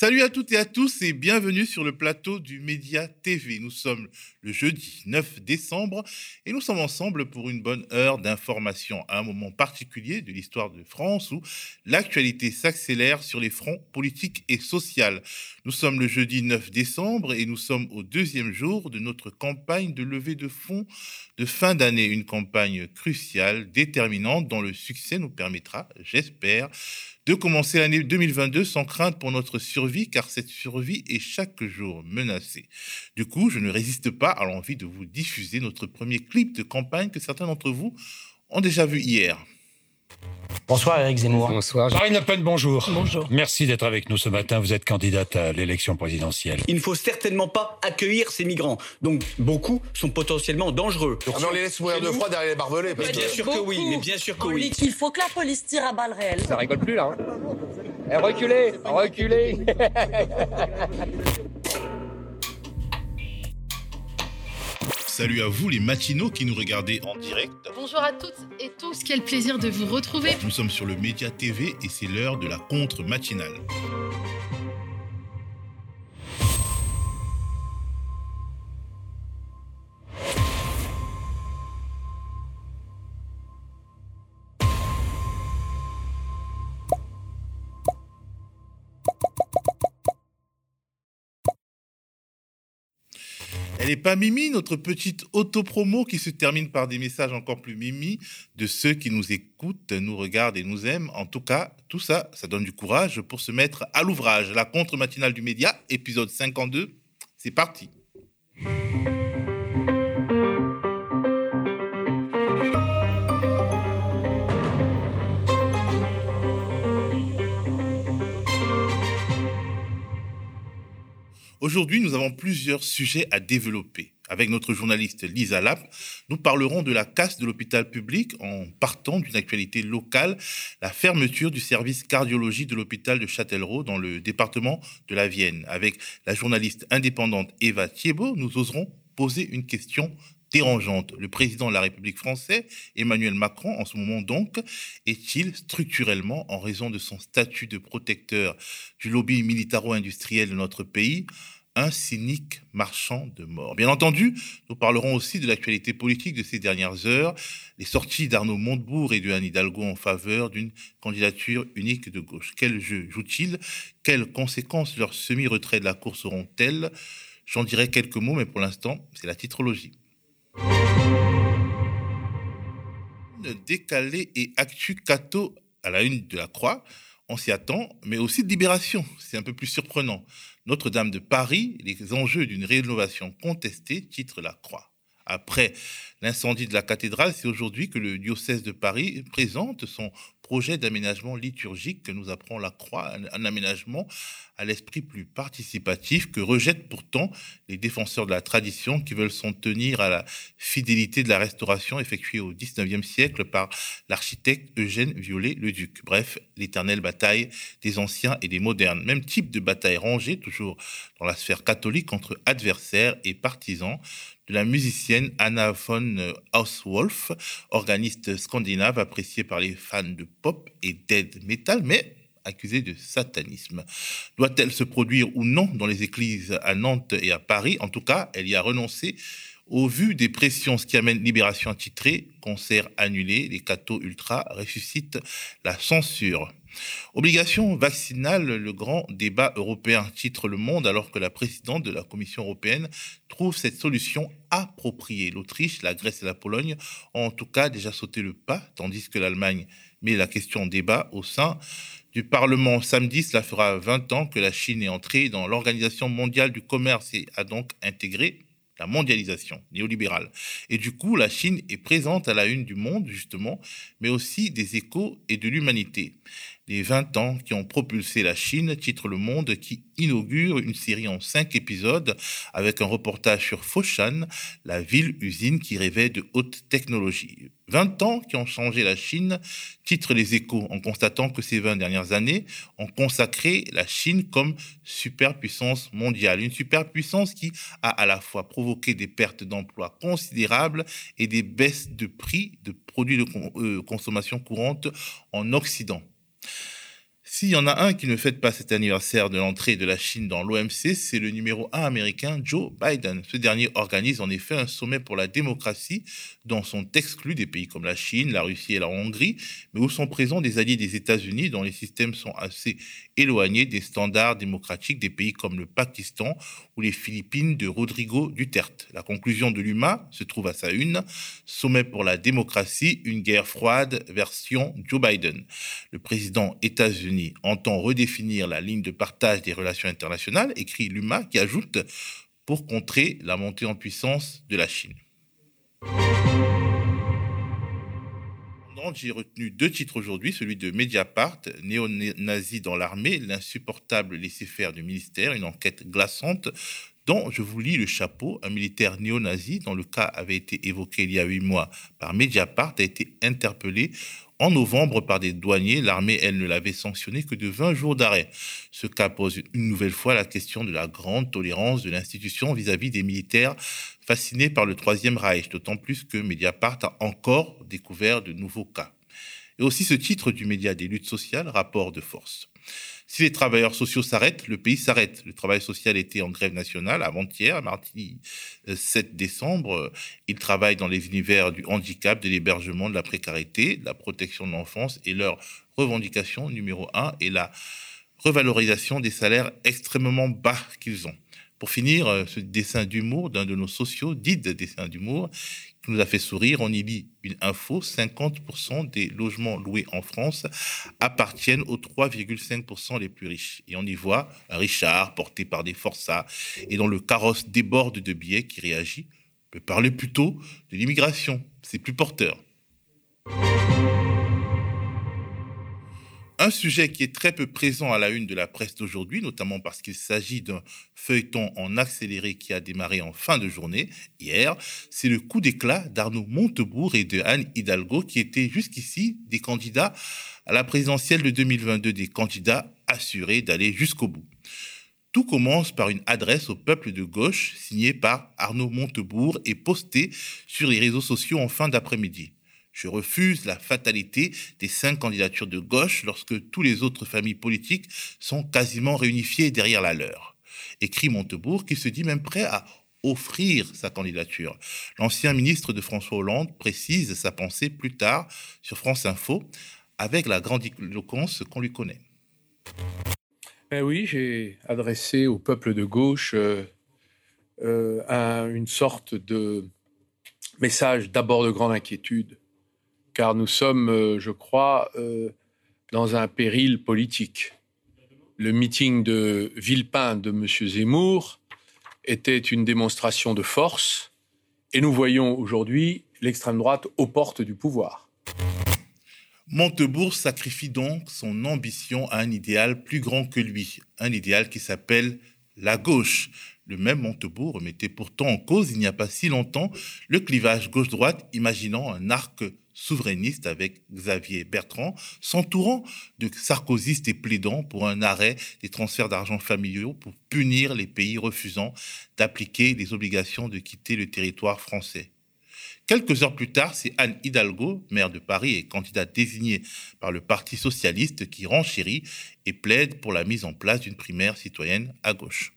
Salut à toutes et à tous et bienvenue sur le plateau du Média TV. Nous sommes le jeudi 9 décembre et nous sommes ensemble pour une bonne heure d'information à un moment particulier de l'histoire de France où l'actualité s'accélère sur les fronts politiques et sociaux. Nous sommes le jeudi 9 décembre et nous sommes au deuxième jour de notre campagne de levée de fonds de fin d'année, une campagne cruciale, déterminante dont le succès nous permettra, j'espère, de commencer l'année 2022 sans crainte pour notre survie, car cette survie est chaque jour menacée. Du coup, je ne résiste pas à l'envie de vous diffuser notre premier clip de campagne que certains d'entre vous ont déjà vu hier. Bonsoir Eric Zemmour. Bonsoir. Marine Le Pen, bonjour. Bonjour. Merci d'être avec nous ce matin. Vous êtes candidate à l'élection présidentielle. Il ne faut certainement pas accueillir ces migrants. Donc beaucoup sont potentiellement dangereux. Ah, mais on les laisse mourir de froid derrière les barbelés. Parce Mais que... bien sûr que oui, mais bien sûr que oui. Il faut que la police tire à balles réelles. Ça rigole plus là. Hein. Eh, reculez, reculez. Salut à vous les matinaux qui nous regardez en direct. Bonjour à toutes et tous, quel plaisir de vous retrouver. Nous sommes sur le Média TV et c'est l'heure de la contre-matinale. Pas Mimi, notre petite autopromo qui se termine par des messages encore plus Mimi de ceux qui nous écoutent, nous regardent et nous aiment. En tout cas, tout ça, ça donne du courage pour se mettre à l'ouvrage. La contre-matinale du média, épisode 52, c'est parti. Aujourd'hui, nous avons plusieurs sujets à développer. Avec notre journaliste Lisa Lapp, nous parlerons de la casse de l'hôpital public en partant d'une actualité locale, la fermeture du service cardiologie de l'hôpital de Châtellerault dans le département de la Vienne. Avec la journaliste indépendante Eva Thiebaud, nous oserons poser une question dérangeante. Le président de la République française, Emmanuel Macron, en ce moment donc, est-il structurellement, en raison de son statut de protecteur du lobby militaro-industriel de notre pays, un cynique marchand de mort. Bien entendu, nous parlerons aussi de l'actualité politique de ces dernières heures, les sorties d'Arnaud Montebourg et de Anne Hidalgo en faveur d'une candidature unique de gauche. Quel jeu joue-t-il? Quelles conséquences leur semi-retrait de la course auront-elles J'en dirai quelques mots, mais pour l'instant, c'est la titrologie. Décalé et actu cato à la une de la Croix, on s'y attend, mais aussi de Libération, c'est un peu plus surprenant. Notre-Dame de Paris, les enjeux d'une rénovation contestée, titre la Croix. Après l'incendie de la cathédrale, c'est aujourd'hui que le diocèse de Paris présente son projet d'aménagement liturgique que nous apprend la Croix, un aménagement à l'esprit plus participatif que rejettent pourtant les défenseurs de la tradition qui veulent s'en tenir à la fidélité de la restauration effectuée au XIXe siècle par l'architecte Eugène Viollet-le-Duc. Bref, l'éternelle bataille des anciens et des modernes. Même type de bataille rangée, toujours dans la sphère catholique, entre adversaires et partisans de la musicienne Anna von Hauswolf, organiste scandinave appréciée par les fans de pop et dead metal, mais accusée de satanisme. Doit-elle se produire ou non dans les églises à Nantes et à Paris? En tout cas, elle y a renoncé au vu des pressions, ce qui amène Libération titrée, concert annulé, les cathos ultra ressuscitent la censure. Obligation vaccinale, le grand débat européen titre Le Monde alors que la présidente de la Commission européenne trouve cette solution appropriée. L'Autriche, la Grèce et la Pologne ont en tout cas déjà sauté le pas, tandis que l'Allemagne met la question débat au sein du Parlement. Samedi, cela fera 20 ans que la Chine est entrée dans l'Organisation mondiale du commerce et a donc intégré la mondialisation néolibérale. Et du coup, la Chine est présente à la une du monde, justement, mais aussi des échos et de l'humanité. Les 20 ans qui ont propulsé la Chine, titre Le Monde, qui inaugure une série en cinq épisodes avec un reportage sur Foshan, la ville-usine qui rêvait de haute technologie. 20 ans qui ont changé la Chine, titre Les Échos, en constatant que ces 20 dernières années ont consacré la Chine comme superpuissance mondiale. Une superpuissance qui a à la fois provoqué des pertes d'emplois considérables et des baisses de prix de produits de euh, consommation courante en Occident. S'il y en a un qui ne fête pas cet anniversaire de l'entrée de la Chine dans l'OMC, c'est le numéro un américain Joe Biden. Ce dernier organise en effet un sommet pour la démocratie dont sont exclus des pays comme la Chine, la Russie et la Hongrie, mais où sont présents des alliés des États-Unis dont les systèmes sont assez éloignés des standards démocratiques des pays comme le Pakistan ou les Philippines de Rodrigo Duterte. La conclusion de l'UMA se trouve à sa une, sommet pour la démocratie, une guerre froide version Joe Biden. Le président États-Unis entend redéfinir la ligne de partage des relations internationales, écrit Luma, qui ajoute pour contrer la montée en puissance de la Chine. J'ai retenu deux titres aujourd'hui, celui de Mediapart, néo-nazi dans l'armée, l'insupportable laisser-faire du ministère, une enquête glaçante dont je vous lis le chapeau. Un militaire néo-nazi, dont le cas avait été évoqué il y a huit mois par Mediapart, a été interpellé en novembre, par des douaniers, l'armée, elle, ne l'avait sanctionné que de 20 jours d'arrêt. Ce cas pose une nouvelle fois la question de la grande tolérance de l'institution vis-à-vis des militaires fascinés par le Troisième Reich, d'autant plus que Mediapart a encore découvert de nouveaux cas. Et aussi ce titre du média des luttes sociales, rapport de force. Si les travailleurs sociaux s'arrêtent, le pays s'arrête. Le travail social était en grève nationale avant-hier, mardi 7 euh, décembre. Ils travaillent dans les univers du handicap, de l'hébergement, de la précarité, de la protection de l'enfance et leur revendication numéro un est la revalorisation des salaires extrêmement bas qu'ils ont. Pour finir, euh, ce dessin d'humour d'un de nos sociaux, dit dessin d'humour, nous a fait sourire, on y lit une info, 50% des logements loués en France appartiennent aux 3,5% les plus riches. Et on y voit un Richard porté par des forçats et dont le carrosse déborde de billets qui réagit. Peut parler plutôt de l'immigration, c'est plus porteur. Un sujet qui est très peu présent à la une de la presse d'aujourd'hui, notamment parce qu'il s'agit d'un feuilleton en accéléré qui a démarré en fin de journée, hier, c'est le coup d'éclat d'Arnaud Montebourg et de Anne Hidalgo, qui étaient jusqu'ici des candidats à la présidentielle de 2022, des candidats assurés d'aller jusqu'au bout. Tout commence par une adresse au peuple de gauche signée par Arnaud Montebourg et postée sur les réseaux sociaux en fin d'après-midi. Je refuse la fatalité des cinq candidatures de gauche lorsque tous les autres familles politiques sont quasiment réunifiées derrière la leur. Écrit Montebourg qui se dit même prêt à offrir sa candidature. L'ancien ministre de François Hollande précise sa pensée plus tard sur France Info avec la grande éloquence qu'on lui connaît. Ben oui, j'ai adressé au peuple de gauche euh, euh, une sorte de message d'abord de grande inquiétude, car nous sommes, euh, je crois, euh, dans un péril politique. Le meeting de Villepin de M. Zemmour était une démonstration de force, et nous voyons aujourd'hui l'extrême droite aux portes du pouvoir. Montebourg sacrifie donc son ambition à un idéal plus grand que lui, un idéal qui s'appelle la gauche. Le même Montebourg remettait pourtant en cause, il n'y a pas si longtemps, le clivage gauche-droite, imaginant un arc souverainiste avec Xavier Bertrand, s'entourant de sarkozystes et plaidant pour un arrêt des transferts d'argent familiaux pour punir les pays refusant d'appliquer les obligations de quitter le territoire français. Quelques heures plus tard, c'est Anne Hidalgo, maire de Paris et candidate désignée par le Parti socialiste, qui renchérit et plaide pour la mise en place d'une primaire citoyenne à gauche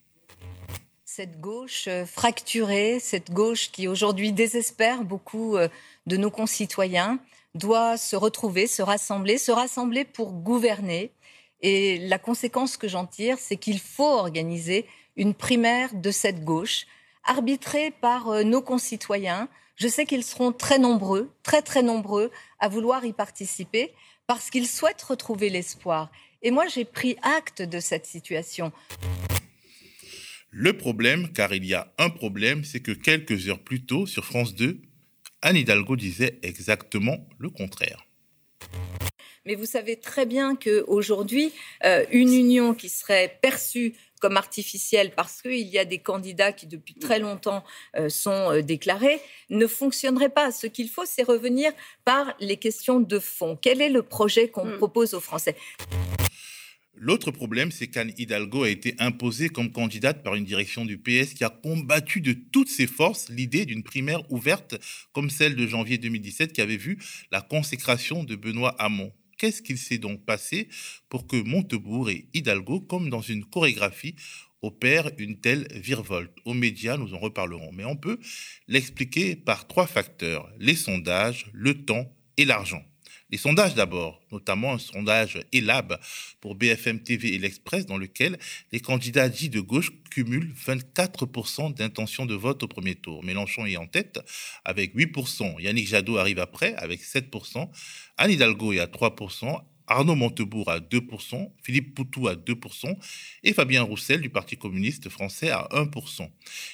cette gauche fracturée, cette gauche qui aujourd'hui désespère beaucoup euh, de nos concitoyens, doit se retrouver, se rassembler, se rassembler pour gouverner. Et la conséquence que j'en tire, c'est qu'il faut organiser une primaire de cette gauche, arbitrée par euh, nos concitoyens. Je sais qu'ils seront très nombreux, très très nombreux à vouloir y participer parce qu'ils souhaitent retrouver l'espoir. Et moi, j'ai pris acte de cette situation. Le problème, car il y a un problème, c'est que quelques heures plus tôt, sur France 2, Anne Hidalgo disait exactement le contraire. Mais vous savez très bien qu'aujourd'hui, euh, une union qui serait perçue comme artificielle parce qu'il y a des candidats qui depuis très longtemps euh, sont euh, déclarés, ne fonctionnerait pas. Ce qu'il faut, c'est revenir par les questions de fond. Quel est le projet qu'on mm. propose aux Français? L'autre problème, c'est qu'Anne Hidalgo a été imposée comme candidate par une direction du PS qui a combattu de toutes ses forces l'idée d'une primaire ouverte comme celle de janvier 2017 qui avait vu la consécration de Benoît Hamon. Qu'est-ce qu'il s'est donc passé pour que Montebourg et Hidalgo, comme dans une chorégraphie, opèrent une telle virevolte? Aux médias, nous en reparlerons. Mais on peut l'expliquer par trois facteurs, les sondages, le temps et l'argent. Les sondages d'abord, notamment un sondage ELAB pour BFM TV et l'Express dans lequel les candidats dits de gauche cumulent 24% d'intention de vote au premier tour. Mélenchon est en tête avec 8%, Yannick Jadot arrive après avec 7%, Anne Hidalgo est à 3%, Arnaud Montebourg à 2%, Philippe Poutou à 2% et Fabien Roussel du Parti communiste français à 1%.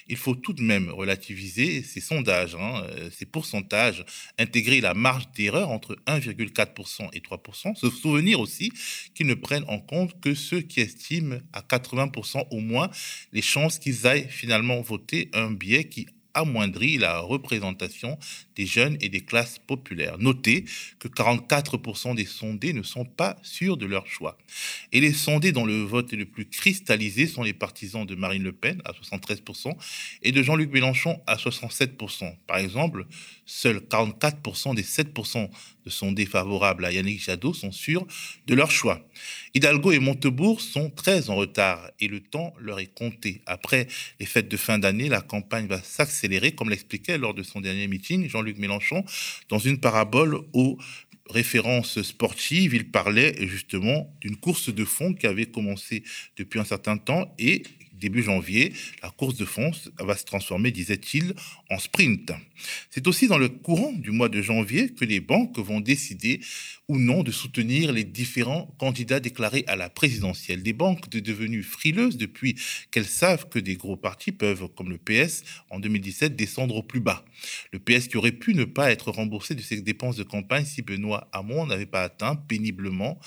Il faut tout de même relativiser ces sondages, hein, euh, ces pourcentages, intégrer la marge d'erreur entre 1,4% et 3%, se souvenir aussi qu'ils ne prennent en compte que ceux qui estiment à 80% au moins les chances qu'ils aillent finalement voter un biais qui amoindrit la représentation des jeunes et des classes populaires. Notez que 44% des sondés ne sont pas sûrs de leur choix. Et les sondés dont le vote est le plus cristallisé sont les partisans de Marine Le Pen à 73% et de Jean-Luc Mélenchon à 67%. Par exemple, seuls 44% des 7% de sondés favorables à Yannick Jadot sont sûrs de leur choix. Hidalgo et Montebourg sont très en retard et le temps leur est compté. Après les fêtes de fin d'année, la campagne va s'accélérer, comme l'expliquait lors de son dernier meeting Jean-Luc Mélenchon dans une parabole aux références sportives. Il parlait justement d'une course de fond qui avait commencé depuis un certain temps et début janvier, la course de fond va se transformer, disait-il, en sprint. C'est aussi dans le courant du mois de janvier que les banques vont décider ou non de soutenir les différents candidats déclarés à la présidentielle. Des banques devenues frileuses depuis qu'elles savent que des gros partis peuvent, comme le PS en 2017, descendre au plus bas. Le PS qui aurait pu ne pas être remboursé de ses dépenses de campagne si Benoît Hamon n'avait pas atteint péniblement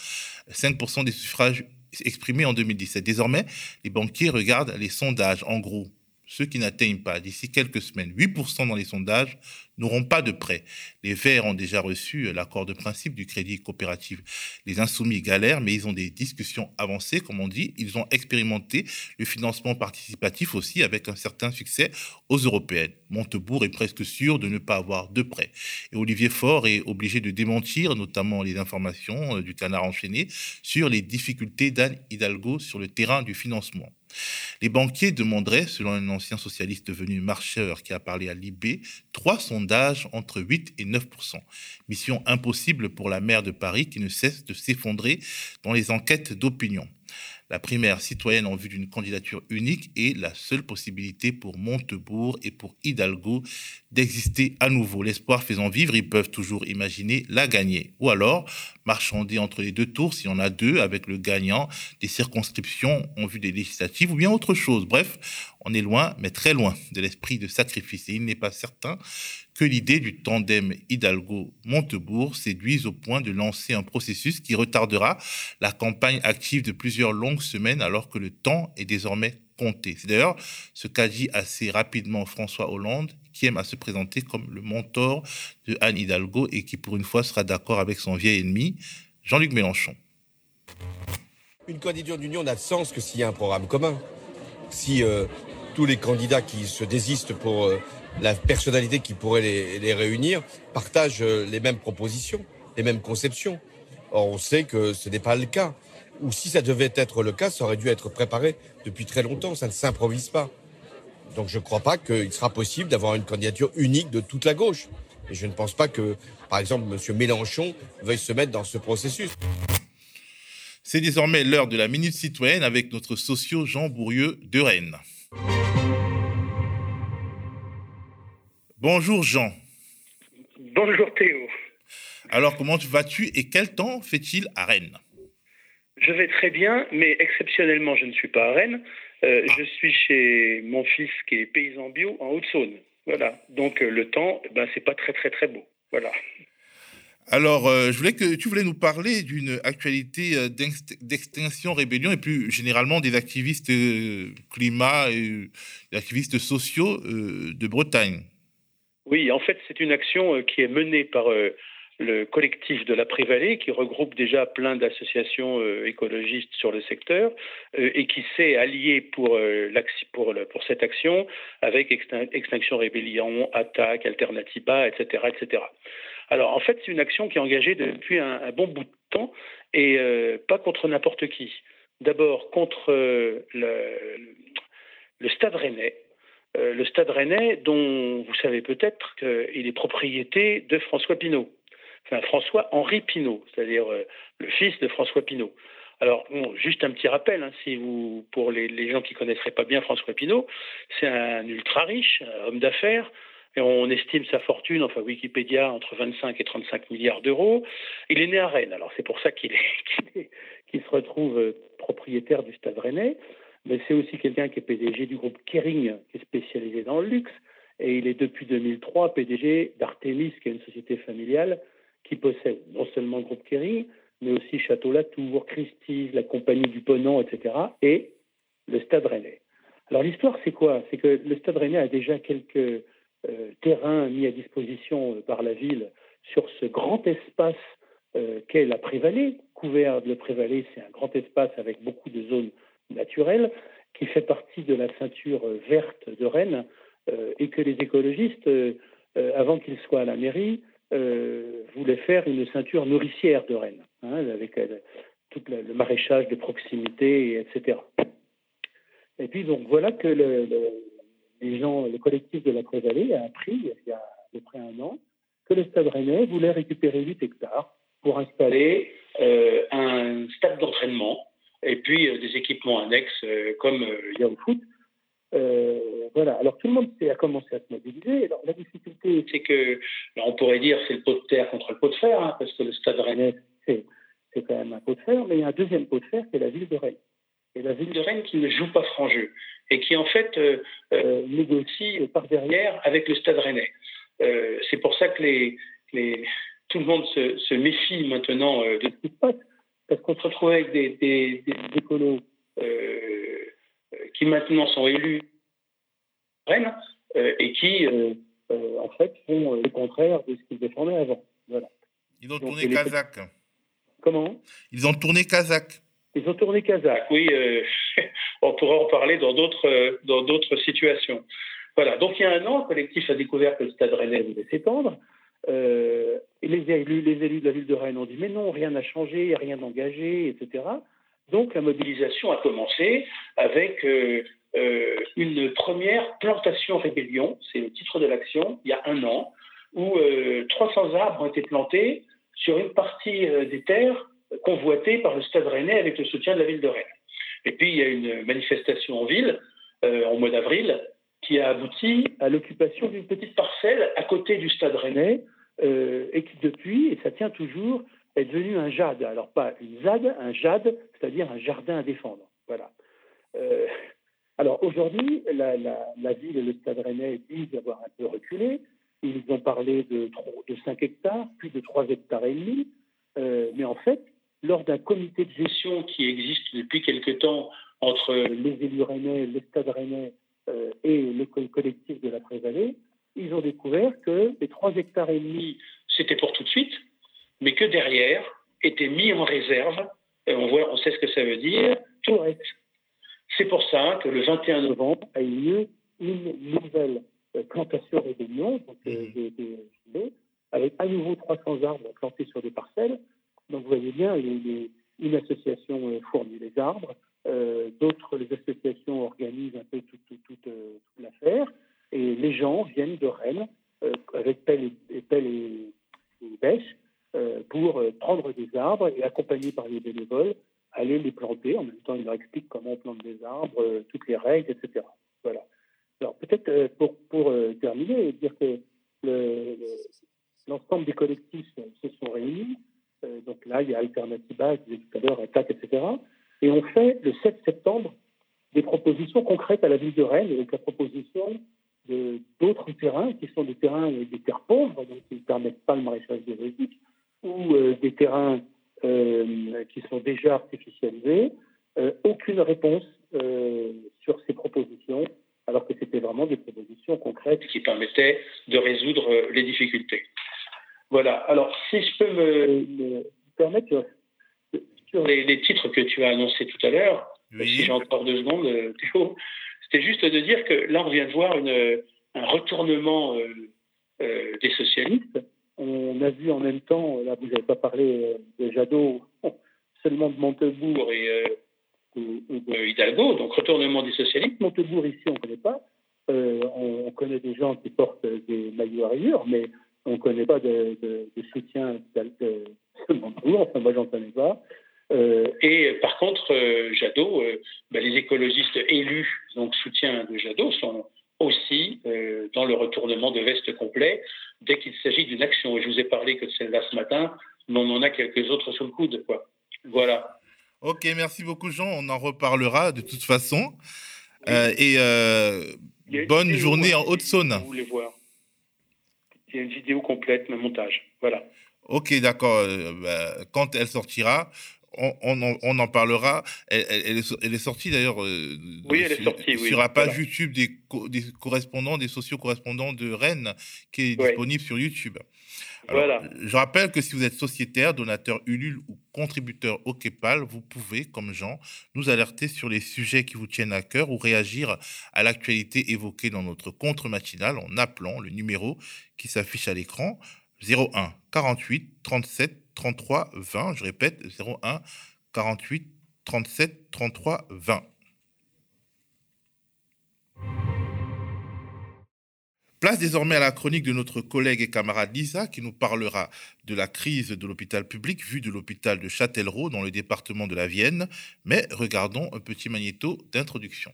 5% des suffrages exprimé en 2017. Désormais, les banquiers regardent les sondages. En gros, ceux qui n'atteignent pas d'ici quelques semaines 8% dans les sondages n'auront pas de prêt. Les Verts ont déjà reçu l'accord de principe du crédit coopératif. Les Insoumis galèrent, mais ils ont des discussions avancées, comme on dit. Ils ont expérimenté le financement participatif aussi avec un certain succès aux européennes. Montebourg est presque sûr de ne pas avoir de prêt. Et Olivier Faure est obligé de démentir, notamment les informations euh, du canard enchaîné, sur les difficultés d'Anne Hidalgo sur le terrain du financement. Les banquiers demanderaient, selon un ancien socialiste devenu marcheur qui a parlé à l'IB, trois sondages entre 8 et 9 Mission impossible pour la maire de Paris qui ne cesse de s'effondrer dans les enquêtes d'opinion. La primaire citoyenne en vue d'une candidature unique est la seule possibilité pour Montebourg et pour Hidalgo d'exister à nouveau. L'espoir faisant vivre, ils peuvent toujours imaginer la gagner. Ou alors marchander entre les deux tours, s'il y en a deux, avec le gagnant des circonscriptions en vue des législatives, ou bien autre chose. Bref, on est loin, mais très loin de l'esprit de sacrifice. Et il n'est pas certain que l'idée du tandem Hidalgo-Montebourg séduise au point de lancer un processus qui retardera la campagne active de plusieurs longues semaines alors que le temps est désormais compté. C'est d'ailleurs ce qu'a dit assez rapidement François Hollande, qui aime à se présenter comme le mentor de Anne Hidalgo et qui pour une fois sera d'accord avec son vieil ennemi, Jean-Luc Mélenchon. Une candidature d'union n'a de sens que s'il y a un programme commun. Si euh, tous les candidats qui se désistent pour euh, la personnalité qui pourrait les, réunir partage euh, les mêmes propositions, les mêmes conceptions. Or, on sait que ce n'est pas le cas. Ou si ça devait être le cas, ça aurait dû être préparé depuis très longtemps. Ça ne s'improvise pas. Donc je ne crois pas qu'il sera possible d'avoir une candidature unique de toute la gauche. Et je ne pense pas que, par exemple, M. Mélenchon veuille se mettre dans ce processus. C'est désormais l'heure de la minute citoyenne avec notre socio Jean Bourrieux de Rennes. Bonjour Jean. Bonjour Théo. Alors comment vas-tu et quel temps fait-il à Rennes? Je vais très bien, mais exceptionnellement je ne suis pas à Rennes. Euh, je suis chez mon fils qui est paysan bio en Haute-Saône. Voilà. Donc euh, le temps, ben, c'est pas très très très beau. Voilà. Alors, euh, je voulais que tu voulais nous parler d'une actualité d'extinction rébellion et plus généralement des activistes climat et des activistes sociaux de Bretagne. Oui, en fait, c'est une action euh, qui est menée par euh, le collectif de la Prévallée, qui regroupe déjà plein d'associations euh, écologistes sur le secteur, et qui s'est allié pour, cette action avec Extinction Rébellion, Attaque, Alternativa, etc., etc. Alors en fait, c'est une action qui est engagée depuis un, bon bout de temps et pas contre n'importe qui. D'abord contre le, le Stade Rennais, euh, le Stade Rennais, dont vous savez peut-être qu'il est propriété de François Pinault, François-Henri Pinault, c'est-à-dire euh, le fils de François Pinault. Alors, juste un petit rappel, hein, pour les, gens qui connaisseraient pas bien François Pinault, c'est un ultra riche, homme d'affaires, et on estime sa fortune, enfin Wikipédia, entre 25 et 35 milliards d'euros. Il est né à Rennes, alors c'est pour ça qu'il se retrouve euh, propriétaire du Stade Rennais mais c'est aussi quelqu'un qui est PDG du groupe Kering, qui est spécialisé dans le luxe, et il est depuis 2003 PDG d'Artemis, qui est une société familiale qui possède non seulement le groupe Kering, mais aussi Château Latour, Christie's, la compagnie du Ponant, etc., et le Stade Rennais. Alors l'histoire, c'est quoi? C'est que le Stade Rennais a déjà quelques euh, terrains mis à disposition euh, par la ville sur ce grand espace euh, qu'est la Prévalée. Couvert de la Prévalée, c'est un grand espace avec beaucoup de zones naturel qui fait partie de la ceinture verte de Rennes euh, et que les écologistes, euh, avant qu'ils soient à la mairie, euh, voulaient faire une ceinture nourricière de Rennes, hein, avec tout le, maraîchage de proximité, etc. Et puis donc voilà que le, les gens, le collectif de la Prévallée a appris il y a à peu près un an que le Stade Rennais voulait récupérer 8 hectares pour installer un stade d'entraînement et puis euh, des équipements annexes euh, comme euh, il y a au foot. voilà. Alors tout le monde a commencé à se mobiliser. Alors la difficulté, c'est que, on pourrait dire, c'est le pot de terre contre le pot de fer, hein, parce que le Stade Rennais, c'est, c'est quand même un pot de fer, mais il y a un deuxième pot de fer, c'est la ville de Rennes. Et la ville de Rennes qui ne joue pas franc jeu et qui en fait négocie par derrière avec le Stade Rennais. c'est pour ça que les, les, tout le monde se, se méfie maintenant de ce qui se passe parce qu'on se retrouve avec des, des, écolos euh, qui maintenant sont élus Rennes euh, et qui, euh, en fait, font le contraire de ce qu'ils défendaient avant. Voilà. Ils ont tourné kazakh. Comment? Ils ont tourné kazakh. Ils ont tourné kazakh, oui. on pourra en parler dans d'autres, dans d'autres situations. Voilà. Donc il y a un an, le collectif a découvert que le Stade Rennais voulait s'étendre. Euh, et les élus, les élus de la ville de Rennes ont dit mais non, rien n'a changé, rien d'engagé, etc. Donc la mobilisation a commencé avec euh, euh, une première plantation rébellion, c'est le titre de l'action, il y a un an, où 300 arbres ont été plantés sur une partie des terres convoitées par le Stade Rennais avec le soutien de la ville de Rennes. Et puis il y a une manifestation en ville en mois d'avril qui a abouti à l'occupation d'une petite parcelle à côté du stade rennais, euh, et qui depuis, et ça tient toujours, est devenu un jade. Alors pas une ZAD, un jade, c'est-à-dire un jardin à défendre. Voilà. Euh, alors aujourd'hui, la, ville et le stade rennais disent avoir un peu reculé. Ils ont parlé de, de 5 hectares, plus de 3 hectares et demi. Euh, mais en fait, lors d'un comité de gestion qui existe depuis quelque temps entre les élus rennais, le stade rennais et le collectif de la Prévalée, ils ont découvert que les 3 hectares et demi, c'était pour tout de suite, mais que derrière étaient mis en réserve, et on, voit, on sait ce que ça veut dire, tout le reste. C'est pour ça que le 21 novembre a eu lieu une nouvelle euh, plantation rébellion, donc euh, mmh. avec à nouveau 300 arbres plantés sur des parcelles. Donc vous voyez bien, il y a une association fournit les arbres, euh, d'autres, associations organisent un peu toute, euh, l'affaire. Et les gens viennent de Rennes euh, avec pelle et, pelle et, bêche pour prendre des arbres et accompagnés par les bénévoles, aller les planter. En même temps, ils leur expliquent comment on plante des arbres, toutes les règles, etc. Voilà. Alors peut-être pour, pour terminer, dire que l'ensemble des collectifs se sont réunis. donc là, il y a Alternativa, je disais tout à l'heure, etc. Et on fait le 7 septembre des propositions concrètes à la ville de Rennes, avec la proposition d'autres terrains qui sont des terrains, des terres pauvres, donc qui ne permettent pas le maraîchage biologique, ou euh, des terrains euh, qui sont déjà artificialisés. Euh, aucune réponse sur ces propositions, alors que c'était vraiment des propositions concrètes qui permettaient de résoudre les difficultés. Voilà. Alors, si je peux me, me permettre, sur les, titres que tu as annoncés tout à l'heure, si j'ai encore deux secondes, euh, Théo, c'était juste de dire que là, on vient de voir une, un retournement euh, euh, des socialistes on a vu en même temps, là vous n'avez pas parlé de Jadot, seulement de Montebourg et, de Hidalgo, donc retournement des socialistes. Montebourg ici on ne connaît pas. on, connaît des gens qui portent des maillots à rayures, mais on ne connaît pas de, soutien de, de Montebourg, enfin moi j'en connais pas. Euh, et par contre, euh, Jadot, euh, ben, les écologistes élus, donc soutien de Jadot, sont aussi dans le retournement de veste complet dès qu'il s'agit d'une action. Et je vous ai parlé que de celle-là ce matin, mais on en a quelques autres sous le coude. Quoi. Voilà. Ok, merci beaucoup Jean. On en reparlera de toute façon. et bonne journée en Haute-Saône. Vous voulez voir Il y a une vidéo complète, un montage. Voilà. Ok, d'accord. Bah, quand elle sortira, on, en, parlera. Elle, est, sortie d'ailleurs euh, oui, elle est sortie, sur la page YouTube des, correspondants, des socio-correspondants de Rennes, qui est disponible sur YouTube. voilà. Je rappelle que si vous êtes sociétaire, donateur Ulule ou contributeur au KEPAL, vous pouvez, comme Jean, nous alerter sur les sujets qui vous tiennent à cœur ou réagir à l'actualité évoquée dans notre contre matinal en appelant le numéro qui s'affiche à l'écran 01 48 37 33 20. Je répète, 01 48 37 33 20. Place désormais à la chronique de notre collègue et camarade Lisa qui nous parlera de la crise de l'hôpital public vue de l'hôpital de Châtellerault dans le département de la Vienne. Mais regardons un petit magnéto d'introduction.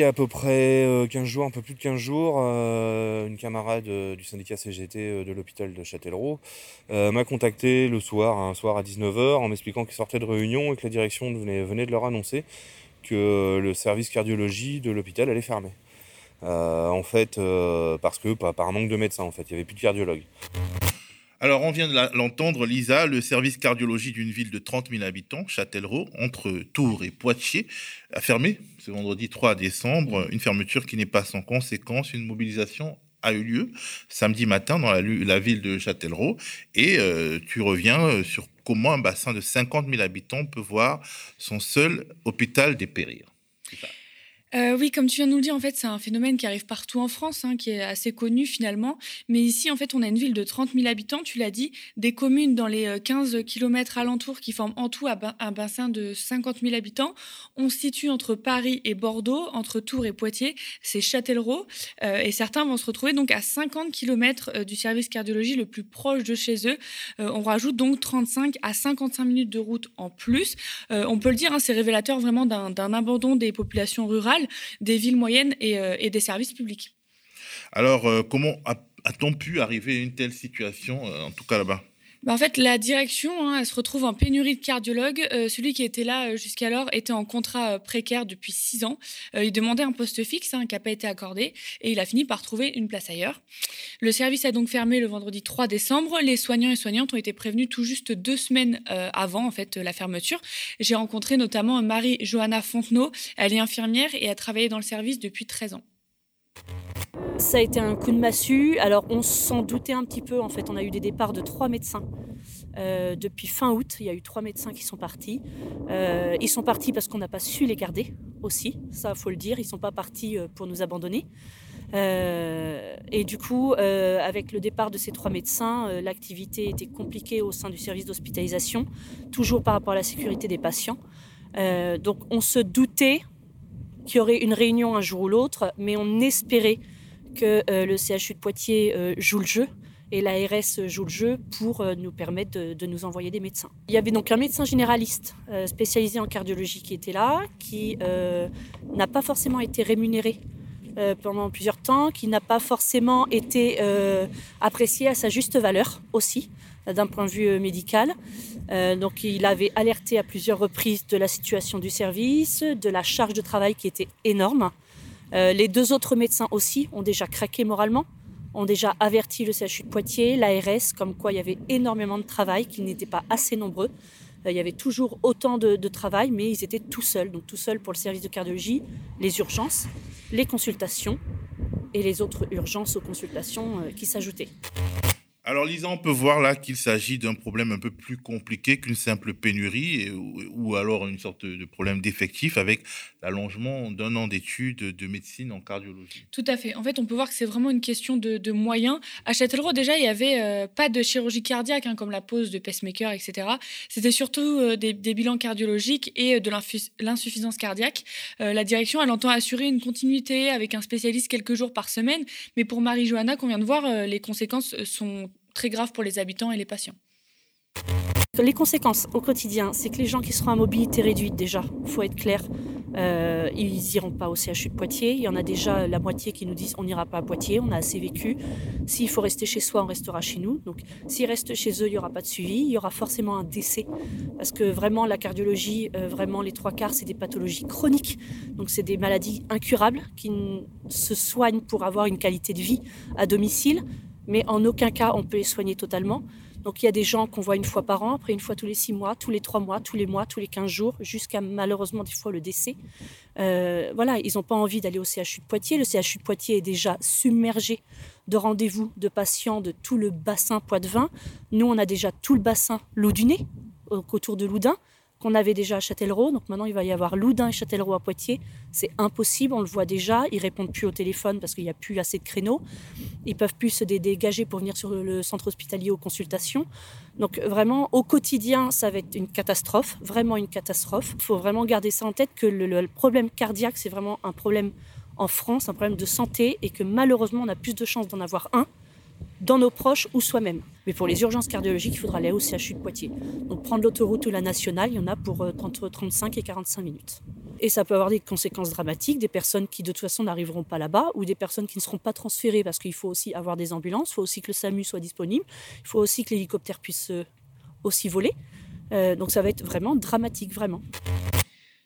Il y a à peu près 15 euh, jours, un peu plus de 15 jours, euh, une camarade euh, du syndicat CGT de l'hôpital de Châtellerault m'a contacté le soir, un soir à 19h, en m'expliquant qu'il sortait de réunion et que la direction venait, de leur annoncer que le service cardiologie de l'hôpital allait fermer. en fait, parce que par manque de médecins, en fait, il n'y avait plus de cardiologues. Alors, on vient de l'entendre, Lisa, le service cardiologie d'une ville de 30 000 habitants, Châtellerault, entre Tours et Poitiers, a fermé ce vendredi 3 décembre. Une fermeture qui n'est pas sans conséquence. Une mobilisation a eu lieu samedi matin dans la, ville de Châtellerault. Et euh, tu reviens euh, sur comment un bassin de 50 000 habitants peut voir son seul hôpital dépérir. Euh, oui, comme tu viens de nous le dire, en fait, c'est un phénomène qui arrive partout en France, hein, qui est assez connu finalement. Mais ici, en fait, on a une ville de 30 000 habitants, tu l'as dit, des communes dans les 15 euh, km alentours qui forment en tout un bassin de 50 000 habitants. On se situe entre Paris et Bordeaux, entre Tours et Poitiers, c'est Châtellerault. Euh, et certains vont se retrouver donc à 50 km du service cardiologie le plus proche de chez eux. on rajoute donc 35 à 55 minutes de route en plus. on peut le dire, hein, c'est révélateur vraiment d'un abandon des populations rurales des villes moyennes et, euh, des services publics. Alors, euh, comment a-t-on pu arriver à une telle situation, euh, en tout cas là-bas? Bah, en fait, la direction, hein, elle se retrouve en pénurie de cardiologues. celui qui était là jusqu'alors était en contrat précaire depuis six ans. il demandait un poste fixe hein, qui n'a pas été accordé et il a fini par trouver une place ailleurs. Le service a donc fermé le vendredi 3 décembre. Les soignants et soignantes ont été prévenus tout juste deux semaines avant en fait la fermeture. J'ai rencontré notamment Marie-Johanna Fontenot. Elle est infirmière et a travaillé dans le service depuis 13 ans. Ça a été un coup de massue. Alors on s'en doutait un petit peu. En fait, on a eu des départs de trois médecins. Euh, depuis fin août, il y a eu trois médecins qui sont partis. Euh, ils sont partis parce qu'on n'a pas su les garder aussi. Ça, faut le dire. Ils sont pas partis euh, pour nous abandonner. et du coup, avec le départ de ces trois médecins, l'activité était compliquée au sein du service d'hospitalisation, toujours par rapport à la sécurité des patients. donc on se doutait qu'il y aurait une réunion un jour ou l'autre, mais on espérait que euh, le CHU de Poitiers euh, joue le jeu et l'ARS joue le jeu pour euh, nous permettre de, nous envoyer des médecins. Il y avait donc un médecin généraliste spécialisé en cardiologie qui était là, qui n'a pas forcément été rémunéré pendant plusieurs temps, qui n'a pas forcément été apprécié à sa juste valeur aussi d'un point de vue médical. donc il avait alerté à plusieurs reprises de la situation du service, de la charge de travail qui était énorme. Euh, les deux autres médecins aussi ont déjà craqué moralement, ont déjà averti le CHU de Poitiers, l'ARS, comme quoi il y avait énormément de travail, qu'ils n'étaient pas assez nombreux. Euh, il y avait toujours autant de, travail, mais ils étaient tout seuls. Donc tout seuls pour le service de cardiologie, les urgences, les consultations et les autres urgences aux consultations euh, qui s'ajoutaient. Alors Lisa, on peut voir là qu'il s'agit d'un problème un peu plus compliqué qu'une simple pénurie ou, alors une sorte de problème d'effectif avec l'allongement d'un an d'études de médecine en cardiologie. Tout à fait. En fait, on peut voir que c'est vraiment une question de, moyens. À Châtellerault, déjà, il n'y avait euh, pas de chirurgie cardiaque hein, comme la pose de pacemaker, etc. C'était surtout euh, des, bilans cardiologiques et de l'insuffisance cardiaque. Euh, la direction, elle entend assurer une continuité avec un spécialiste quelques jours par semaine. Mais pour Marie-Johanna, qu'on vient de voir, les conséquences sont très grave pour les habitants et les patients. Les conséquences au quotidien, c'est que les gens qui seront à mobilité réduite déjà, il faut être clair, euh, ils n'iront pas au CHU de Poitiers. Il y en a déjà la moitié qui nous disent on n'ira pas à Poitiers, on a assez vécu. S'il faut rester chez soi, on restera chez nous. Donc s'ils restent chez eux, il n'y aura pas de suivi, il y aura forcément un décès. Parce que vraiment, la cardiologie, euh, vraiment les trois quarts, c'est des pathologies chroniques. Donc c'est des maladies incurables qui se soignent pour avoir une qualité de vie à domicile mais en aucun cas on peut les soigner totalement. Donc il y a des gens qu'on voit une fois par an, après une fois tous les six mois, tous les trois mois, tous les mois, tous les quinze jours, jusqu'à malheureusement des fois le décès. Euh, voilà, ils n'ont pas envie d'aller au CHU de Poitiers. Le CHU de Poitiers est déjà submergé de rendez-vous de patients de tout le bassin Poitvin. Nous, on a déjà tout le bassin Laudunais autour de Loudun qu'on avait déjà à Châtellerault. Donc maintenant, il va y avoir Loudun et Châtellerault à Poitiers. C'est impossible, on le voit déjà. Ils répondent plus au téléphone parce qu'il n'y a plus assez de créneaux. Ils peuvent plus se dégager pour venir sur le centre hospitalier aux consultations. Donc vraiment, au quotidien, ça va être une catastrophe, vraiment une catastrophe. Il faut vraiment garder ça en tête que le, problème cardiaque, c'est vraiment un problème en France, un problème de santé et que malheureusement, on a plus de chances d'en avoir un dans nos proches ou soi-même. Mais pour les urgences cardiologiques, il faudra aller au CHU de Poitiers. Donc prendre l'autoroute ou la nationale, il y en a pour euh, entre 35 et 45 minutes. Et ça peut avoir des conséquences dramatiques, des personnes qui de toute façon n'arriveront pas là-bas ou des personnes qui ne seront pas transférées parce qu'il faut aussi avoir des ambulances, il faut aussi que le SAMU soit disponible, il faut aussi que l'hélicoptère puisse euh, aussi voler. Euh, donc ça va être vraiment dramatique, vraiment.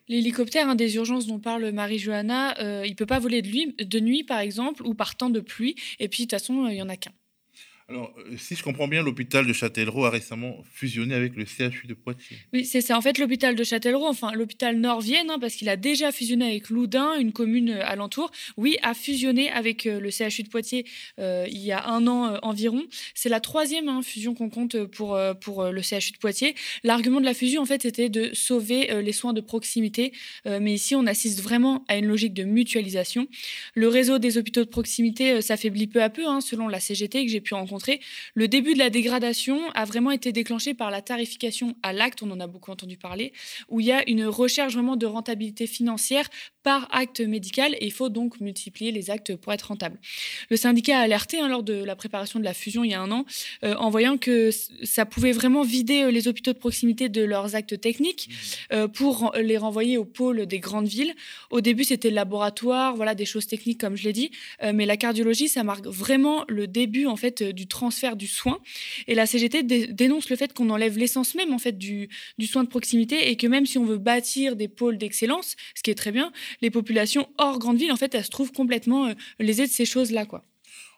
L'hélicoptère, un des urgences dont parle Marie-Johanna, il ne peut pas voler de, de nuit, par exemple, ou par temps de pluie. Et puis, de toute façon, il n'y en a qu'un. Euh, si je comprends bien, l'hôpital de Châtellerault a récemment fusionné avec le CHU de Poitiers. Oui, c'est ça. En fait, l'hôpital de Châtellerault, enfin l'hôpital Nord-Vienne, hein, parce qu'il a déjà fusionné avec Loudun, une commune euh, alentour, oui, a fusionné avec euh, le CHU de Poitiers il y a un an environ. C'est la troisième hein, fusion qu'on compte pour, pour le CHU de Poitiers. L'argument de la fusion, en fait, c'était de sauver les soins de proximité. mais ici, on assiste vraiment à une logique de mutualisation. Le réseau des hôpitaux de proximité s'affaiblit peu à peu, hein, selon la CGT que j'ai pu rencontrer le début de la dégradation a vraiment été déclenché par la tarification à l'acte, on en a beaucoup entendu parler, où il y a une recherche vraiment de rentabilité financière par acte médical et il faut donc multiplier les actes pour être rentable. Le syndicat a alerté hein, lors de la préparation de la fusion il y a un an euh, en voyant que ça pouvait vraiment vider euh, les hôpitaux de proximité de leurs actes techniques mmh. euh, pour les renvoyer au pôle des grandes villes. Au début, c'était le laboratoire, voilà des choses techniques comme je l'ai dit, mais la cardiologie, ça marque vraiment le début en fait du transfert du soin. Et la CGT dénonce le fait qu'on enlève l'essence même en fait du, du soin de proximité et que même si on veut bâtir des pôles d'excellence, ce qui est très bien, les populations hors grande ville, en fait, elles se trouvent complètement euh, lésées de ces choses-là, quoi.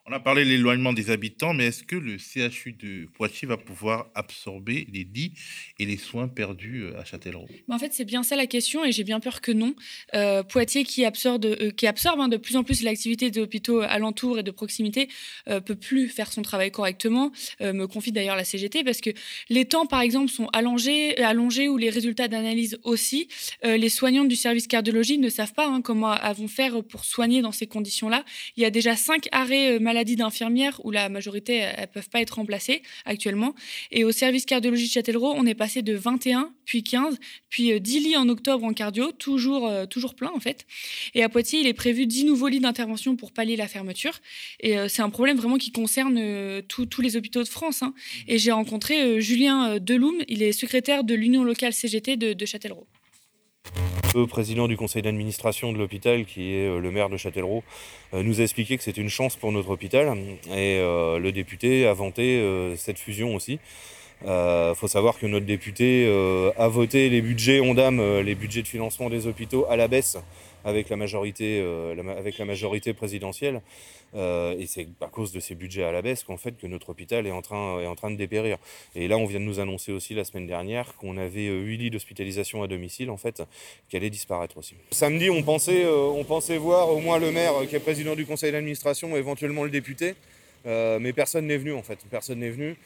On a parlé de l'éloignement des habitants, mais est-ce que le CHU de Poitiers va pouvoir absorber les lits et les soins perdus euh, à Châtellerault? En fait, c'est bien ça la question et j'ai bien peur que non. Euh, Poitiers, qui absorbe, euh, hein, de plus en plus l'activité des hôpitaux alentours et de proximité, euh, peut plus faire son travail correctement, me confie d'ailleurs la CGT, parce que les temps, par exemple, sont allongés, allongés ou les résultats d'analyse aussi. les soignantes du service cardiologie ne savent pas hein, comment vont faire pour soigner dans ces conditions-là. Il y a déjà cinq arrêts malades maladies d'infirmières où la majorité, elles peuvent pas être remplacées actuellement. Et au service cardiologie de Châtellerault, on est passé de 21, puis 15, puis 10 euh, lits en octobre en cardio, toujours, euh, toujours plein en fait. Et à Poitiers, il est prévu 10 nouveaux lits d'intervention pour pallier la fermeture. Et euh, c'est un problème vraiment qui concerne tous les hôpitaux de France. Hein. Et j'ai rencontré Julien Deloum, il est secrétaire de l'Union locale CGT de, de Châtellerault. Le président du conseil d'administration de l'hôpital, qui est euh, le maire de Châtellerault, euh, nous a expliqué que c'était une chance pour notre hôpital. Et euh, le député a vanté cette fusion aussi. Il faut savoir que notre député a voté les budgets ONDAM, les budgets de financement des hôpitaux à la baisse avec la majorité, avec la majorité présidentielle. Euh, et c'est à cause de ces budgets à la baisse qu'en fait que notre hôpital est en, train, est en train de dépérir. Et là, on vient de nous annoncer aussi la semaine dernière qu'on avait 8 euh, lits d'hospitalisation à domicile, en fait, qui allaient disparaître aussi. Samedi, on pensait, euh, on pensait voir au moins le maire qui est président du conseil d'administration, éventuellement le député. mais personne n'est venu en fait. Personne n'est venu.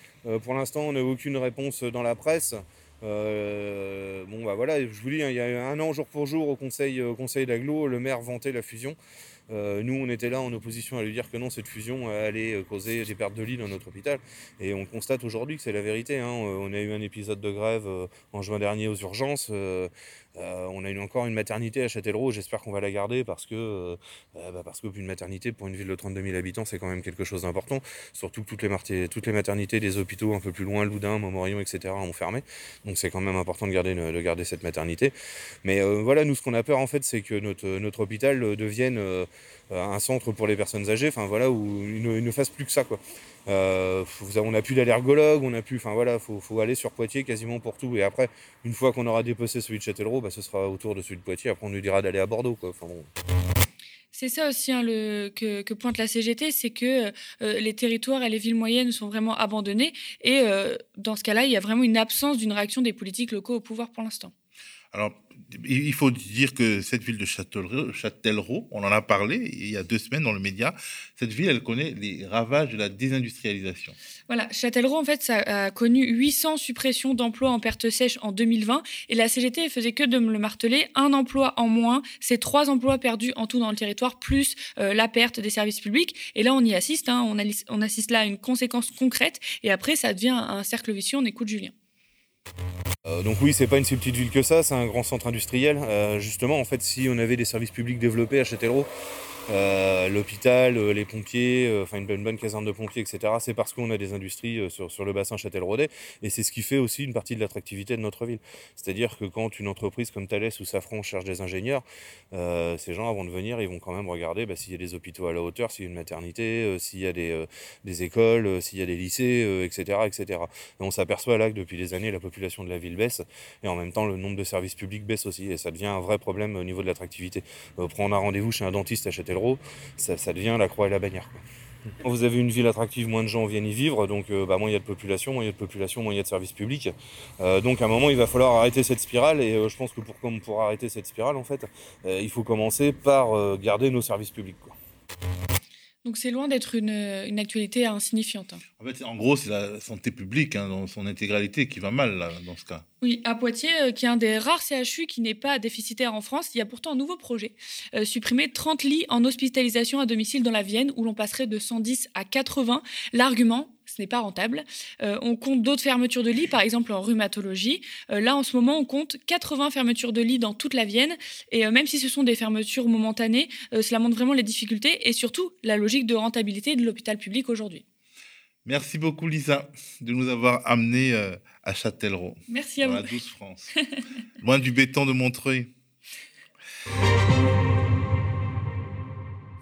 pour l'instant, on n'a aucune réponse dans la presse. bon bah voilà, je vous dis, hein, il y a un an jour pour jour au conseil, au conseil d'Aglo, le maire vantait la fusion. Euh, nous, on était là en opposition à lui dire que non, cette fusion allait euh, causer des pertes de lits dans notre hôpital. Et on constate aujourd'hui que c'est la vérité. Hein. Euh, on a eu un épisode de grève en juin dernier aux urgences. On a eu encore une maternité à Châtellerault. J'espère qu'on va la garder parce que, bah parce qu'une maternité pour une ville de 32 000 habitants, c'est quand même quelque chose d'important. Surtout que toutes les, les maternités des hôpitaux un peu plus loin, Loudun, Montmorillon, etc., ont fermé. Donc c'est quand même important de garder, de garder cette maternité. Mais voilà, nous, ce qu'on a peur, en fait, c'est que notre, notre hôpital devienne euh, un centre pour les personnes âgées, enfin voilà, où il ne, fasse plus que ça quoi. Euh, on n'a plus d'allergologue, on a plus, enfin voilà, faut, faut aller sur Poitiers quasiment pour tout. Et après, une fois qu'on aura déposé celui de Châtellerault, bah, ce sera autour de celui de Poitiers. Après, on nous dira d'aller à Bordeaux quoi. C'est ça aussi hein, le, que, pointe la CGT, c'est que euh, les territoires et les villes moyennes sont vraiment abandonnés. Et dans ce cas-là, il y a vraiment une absence d'une réaction des politiques locaux au pouvoir pour l'instant. Alors, il faut dire que cette ville de Châtellerault, on en a parlé il y a deux semaines dans le média, cette ville, elle connaît les ravages de la désindustrialisation. Voilà, Châtellerault, en fait, ça a connu 800 suppressions d'emplois en perte sèche en 2020, et la CGT faisait que de me le marteler, un emploi en moins, c'est trois emplois perdus en tout dans le territoire, plus euh, la perte des services publics. Et là, on y assiste, hein, on, on assiste là à une conséquence concrète, et après, ça devient un cercle vicieux. On écoute Julien. Euh, donc oui, c'est pas une si petite ville que ça, c'est un grand centre industriel. Euh, justement, en fait, si on avait des services publics développés à Châtellerault, l'hôpital, euh, les pompiers, euh, enfin une, bonne caserne de pompiers, etc. C'est parce qu'on a des industries sur, le bassin Châtelleraudais et c'est ce qui fait aussi une partie de l'attractivité de notre ville. C'est-à-dire que quand une entreprise comme Thales ou Safran cherche des ingénieurs, ces gens avant de venir, ils vont quand même regarder bah, s'il y a des hôpitaux à la hauteur, s'il y a une maternité, s'il y a des, écoles, s'il y a des lycées, etc., etc. Et on s'aperçoit là que depuis des années, la population de la ville baisse et en même temps le nombre de services publics baisse aussi et ça devient un vrai problème au niveau de l'attractivité. prendre un rendez-vous chez un dentiste à Ça, devient la croix et la bannière. Vous avez une ville attractive, moins de gens viennent y vivre, donc euh, bah, moins il y a de population, moins il y a de population, moins il y a de services publics. Euh, donc à un moment, il va falloir arrêter cette spirale, et euh, je pense que pour, pour arrêter cette spirale, en fait, il faut commencer par garder nos services publics. Donc c'est loin d'être une, actualité insignifiante. Hein. En fait, en gros, c'est la santé publique hein, dans son intégralité qui va mal dans ce cas. Oui, à Poitiers, euh, qui est un des rares CHU qui n'est pas déficitaire en France, il y a pourtant un nouveau projet. Euh, supprimer 30 lits en hospitalisation à domicile dans la Vienne, où l'on passerait de 110 à 80. L'argument, ce n'est pas rentable. Euh, on compte d'autres fermetures de lits, par exemple en rhumatologie. là, en ce moment, on compte 80 fermetures de lits dans toute la Vienne. Et même si ce sont des fermetures momentanées, cela montre vraiment les difficultés et surtout la logique de rentabilité de l'hôpital public aujourd'hui. Merci beaucoup, Lisa, de nous avoir amenés euh, à Châtellerault. Merci à vous. la douce France. Loin du béton de Montreuil.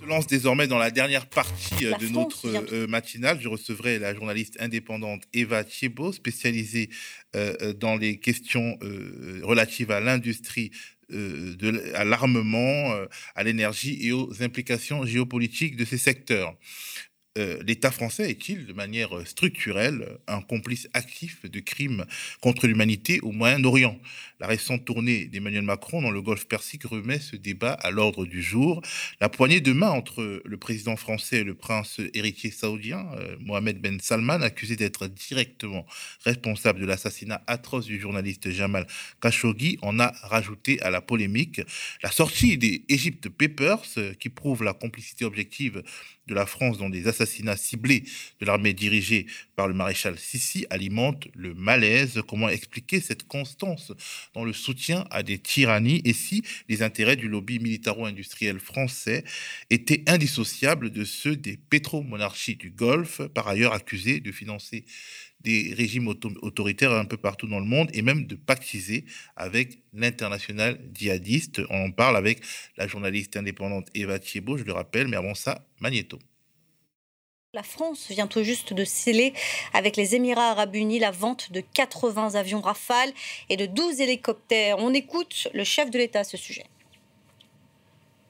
Lance désormais dans la dernière partie euh, de notre euh, matinale. Je recevrai la journaliste indépendante Eva Thiebaud, spécialisée dans les questions relatives à l'industrie à l'armement, à l'énergie et aux implications géopolitiques de ces secteurs. Euh, l'État français est-il, de manière structurelle, un complice actif de crimes contre l'humanité au Moyen-Orient? La récente tournée d'Emmanuel Macron dans le Golfe Persique remet ce débat à l'ordre du jour. La poignée de main entre le président français et le prince héritier saoudien, euh, Mohamed Ben Salman, accusé d'être directement responsable de l'assassinat atroce du journaliste Jamal Khashoggi, en a rajouté à la polémique. La sortie des Egypt Papers, euh, qui prouve la complicité objective de la France dans des assassinats ciblés de l'armée dirigée par le maréchal Sissi alimente le malaise. Comment expliquer cette constance dans le soutien à des tyrannies et si les intérêts du lobby militaro-industriel français étaient indissociables de ceux des pétromonarchies du Golfe, par ailleurs accusés de financer des régimes autoritaires un peu partout dans le monde et même de pactiser avec l'international djihadiste. On en parle avec la journaliste indépendante Eva Thiebaud, je le rappelle, mais avant ça, Magneto. La France vient tout juste de sceller avec les Émirats arabes unis la vente de 80 avions Rafale et de 12 hélicoptères? On écoute le chef de l'État à ce sujet.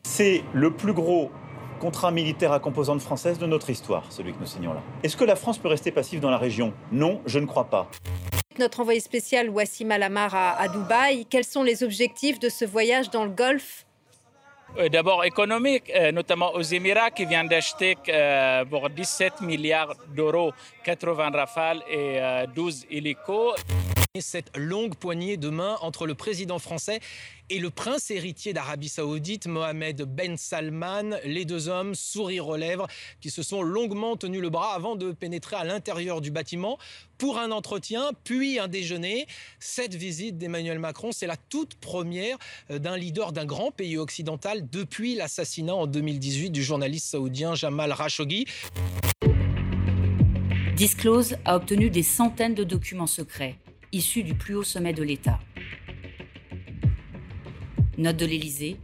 C'est le plus gros contrat militaire à composante française de notre histoire, celui que nous signons là. Est-ce que la France peut rester passive dans la région? Non, je ne crois pas. Notre envoyé spécial Wassim Alamar à, à Dubaï, quels sont les objectifs de ce voyage dans le Golfe? D'abord économique, euh, notamment aux Émirats qui viennent d'acheter euh, pour 17 milliards d'euros 80 rafales et 12 hélicos. Cette longue poignée de main entre le président français et le prince héritier d'Arabie Saoudite, Mohamed Ben Salman, les deux hommes, sourire aux lèvres, qui se sont longuement tenus le bras avant de pénétrer à l'intérieur du bâtiment pour un entretien, puis un déjeuner. Cette visite d'Emmanuel Macron, c'est la toute première euh, d'un leader d'un grand pays occidental depuis l'assassinat en 2018 du journaliste saoudien Jamal Khashoggi. Disclose a obtenu des centaines de documents secrets issus du plus haut sommet de l'État. Note de l'Élysée,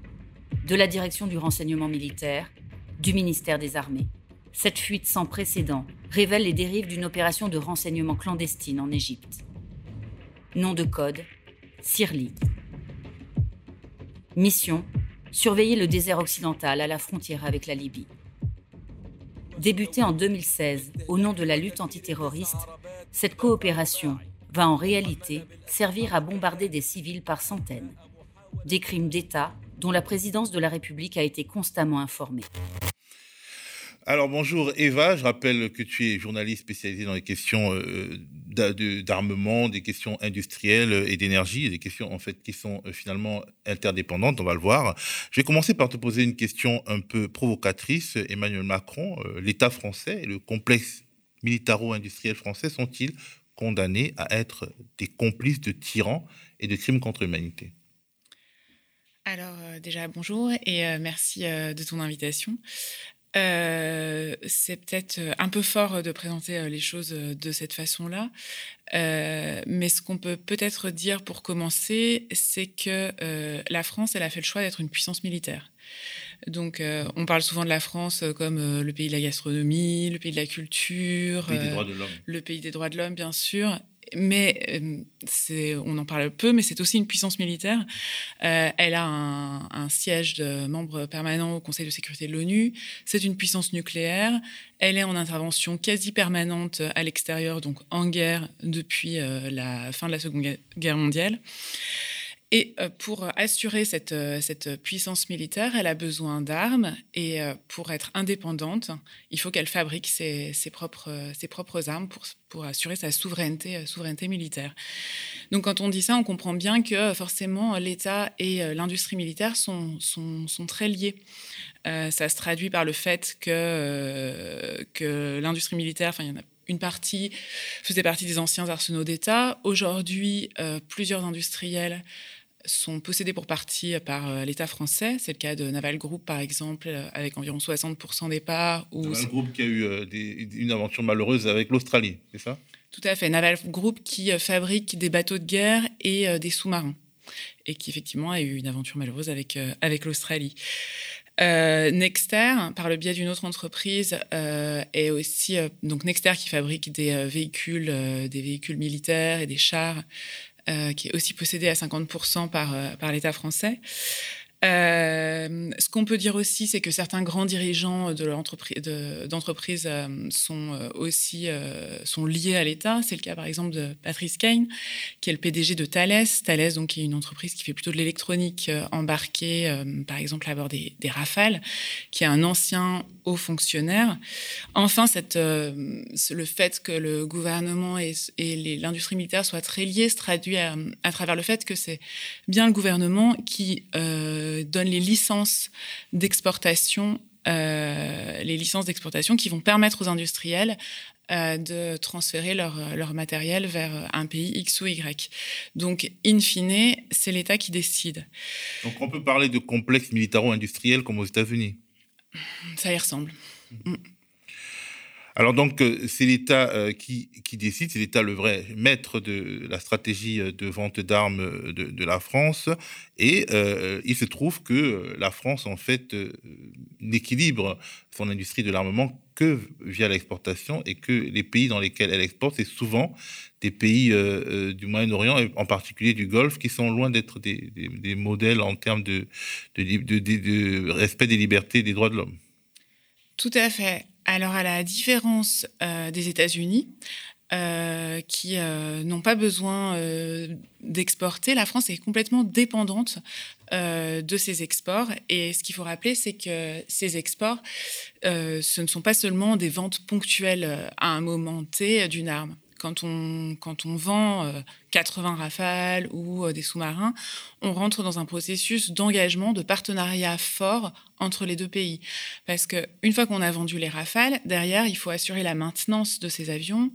de la direction du renseignement militaire, du ministère des Armées. Cette fuite sans précédent révèle les dérives d'une opération de renseignement clandestine en Égypte. Nom de code Sirli. Mission surveiller le désert occidental à la frontière avec la Libye. Débutée en 2016 au nom de la lutte antiterroriste, cette coopération va en réalité servir à bombarder des civils par centaines des crimes d'État dont la présidence de la République a été constamment informée. Alors bonjour Eva, je rappelle que tu es journaliste spécialisée dans les questions euh, d'armement, des questions industrielles et d'énergie, des questions en fait qui sont euh, finalement interdépendantes, on va le voir. Je vais commencer par te poser une question un peu provocatrice. Emmanuel Macron, euh, l'État français et le complexe militaro-industriel français sont-ils condamnés à être des complices de tyrans et de crimes contre l'humanité alors euh, déjà bonjour et euh, merci euh, de ton invitation. c'est peut-être un peu fort de présenter les choses de cette façon-là, mais ce qu'on peut peut-être dire pour commencer, c'est que la France, elle a fait le choix d'être une puissance militaire. Donc, on parle souvent de la France comme le pays de la gastronomie, le pays de la culture, le pays des droits de l'homme, bien sûr mais euh, on en parle peu, mais c'est aussi une puissance militaire. Euh, elle a un, siège de membre permanent au Conseil de sécurité de l'ONU. C'est une puissance nucléaire. Elle est en intervention quasi permanente à l'extérieur, donc en guerre depuis euh, la fin de la Seconde Guerre mondiale. Et euh, pour assurer cette, euh, cette, puissance militaire, elle a besoin d'armes. Et euh, pour être indépendante, il faut qu'elle fabrique ses, ses, propres, ses propres armes pour, pour assurer sa souveraineté, souveraineté militaire. Donc quand on dit ça, on comprend bien que forcément l'État et l'industrie militaire sont, sont, très liés. ça se traduit par le fait que, que l'industrie militaire, enfin il y en a une partie faisait partie des anciens arsenaux d'État. Aujourd'hui, plusieurs industriels sont possédés pour partie par euh, l'État français. C'est le cas de Naval Group, par exemple, euh, avec environ 60% des parts. Naval Group qui a eu euh, une aventure malheureuse avec l'Australie, c'est ça? Tout à fait. Naval Group qui fabrique des bateaux de guerre et des sous-marins. Et qui, effectivement, a eu une aventure malheureuse avec, avec l'Australie. Nexter, par le biais d'une autre entreprise, est aussi donc Nexter qui fabrique des véhicules, des véhicules militaires et des chars qui est aussi possédé à 50% par, euh, par l'État français. Euh, ce qu'on peut dire aussi, c'est que certains grands dirigeants de d'entreprises euh, sont euh, aussi sont liés à l'État. C'est le cas par exemple de Patrice Kane, qui est le PDG de Thales. Thales, donc, est une entreprise qui fait plutôt de l'électronique embarquée, par exemple à bord des, Rafales, qui est un ancien haut fonctionnaire. Enfin, le fait que le gouvernement et, l'industrie militaire soient très liés se traduit à, travers le fait que c'est bien le gouvernement qui donne les licences d'exportation, euh, les licences d'exportation qui vont permettre aux industriels euh, de transférer leur, leur, matériel vers un pays X ou Y. Donc, in fine, c'est l'État qui décide. Donc, on peut parler de complexe militaro-industriel comme aux États-Unis? Ça y ressemble. Mm. Alors donc, euh, c'est l'État euh, qui, décide, c'est l'État le vrai maître de la stratégie euh, de vente d'armes de, la France. Et il se trouve que la France, en fait, n'équilibre son industrie de l'armement que via l'exportation et que les pays dans lesquels elle exporte, c'est souvent des pays du Moyen-Orient et en particulier du Golfe qui sont loin d'être des, modèles en termes de, de, de respect des libertés et des droits de l'homme. Tout à fait. Alors, à la différence euh, des États-Unis, euh, qui n'ont pas besoin d'exporter. La France est complètement dépendante de ces exports. Et ce qu'il faut rappeler, c'est que ces exports, ce ne sont pas seulement des ventes ponctuelles à un moment T d'une arme quand on, quand on vend 80 euh, rafales ou euh, des sous-marins, on rentre dans un processus d'engagement, de partenariat fort entre les deux pays. Parce qu'une fois qu'on a vendu les rafales, derrière, il faut assurer la maintenance de ces avions.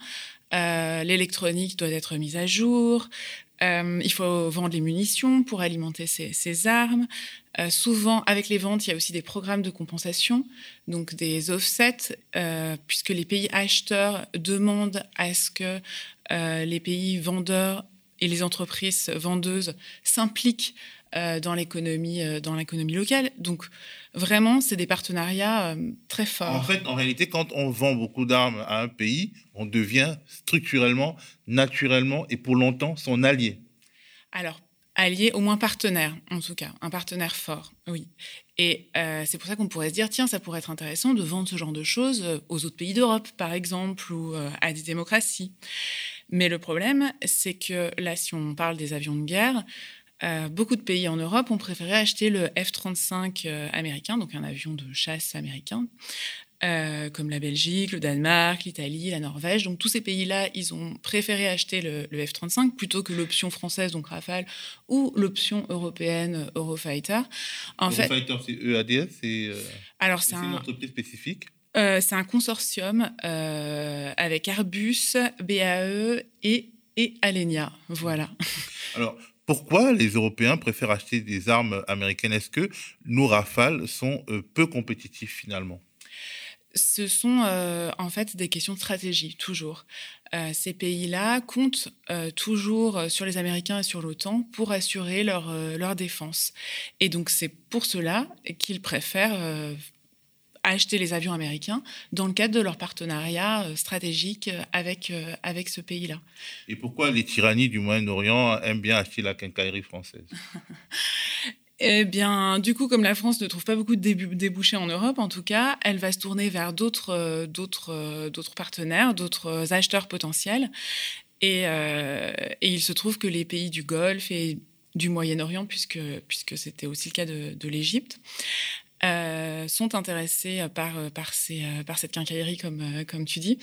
Euh, l'électronique doit être mise à jour, euh, il faut vendre les munitions pour alimenter ces, armes. Euh, souvent, avec les ventes, il y a aussi des programmes de compensation, donc des offsets, euh, puisque les pays acheteurs demandent à ce que les pays vendeurs et les entreprises vendeuses s'impliquent dans l'économie dans l'économie locale. Donc vraiment, c'est des partenariats très forts. En fait, en réalité, quand on vend beaucoup d'armes à un pays, on devient structurellement, naturellement et pour longtemps son allié. Alors, allié, au moins partenaire, en tout cas, un partenaire fort, oui. Et c'est pour ça qu'on pourrait se dire, tiens, ça pourrait être intéressant de vendre ce genre de choses aux autres pays d'Europe, par exemple, ou à des démocraties. Mais le problème, c'est que là, si on parle des avions de guerre, euh, beaucoup de pays en Europe ont préféré acheter le F-35 euh, américain, donc un avion de chasse américain, euh, comme la Belgique, le Danemark, l'Italie, la Norvège. Donc tous ces pays-là, ils ont préféré acheter le, F-35 plutôt que l'option française, donc Rafale, ou l'option européenne Eurofighter. En Eurofighter, c'est EADS C'est Alors, c'est une entreprise spécifique C'est un consortium avec Airbus, BAE et, et Alenia. Voilà. Alors, pourquoi les Européens préfèrent acheter des armes américaines? Est-ce que nos rafales sont euh, peu compétitifs finalement? Ce sont euh, en fait des questions de stratégie, toujours. Euh, ces pays-là comptent toujours sur les Américains et sur l'OTAN pour assurer leur, leur défense. Et donc c'est pour cela qu'ils préfèrent acheter les avions américains dans le cadre de leur partenariat euh, stratégique euh, avec, euh, avec ce pays-là. Et pourquoi les tyrannies du Moyen-Orient aiment bien acheter la quincaillerie française? Eh bien, du coup, comme la France ne trouve pas beaucoup de débouchés en Europe, en tout cas, elle va se tourner vers d'autres, d'autres, d'autres partenaires, d'autres acheteurs potentiels. Et, et, il se trouve que les pays du Golfe et du Moyen-Orient, puisque, puisque c'était aussi le cas de, de l'Égypte, euh, sont intéressés par, euh, par, euh, par cette quincaillerie, comme, comme tu dis.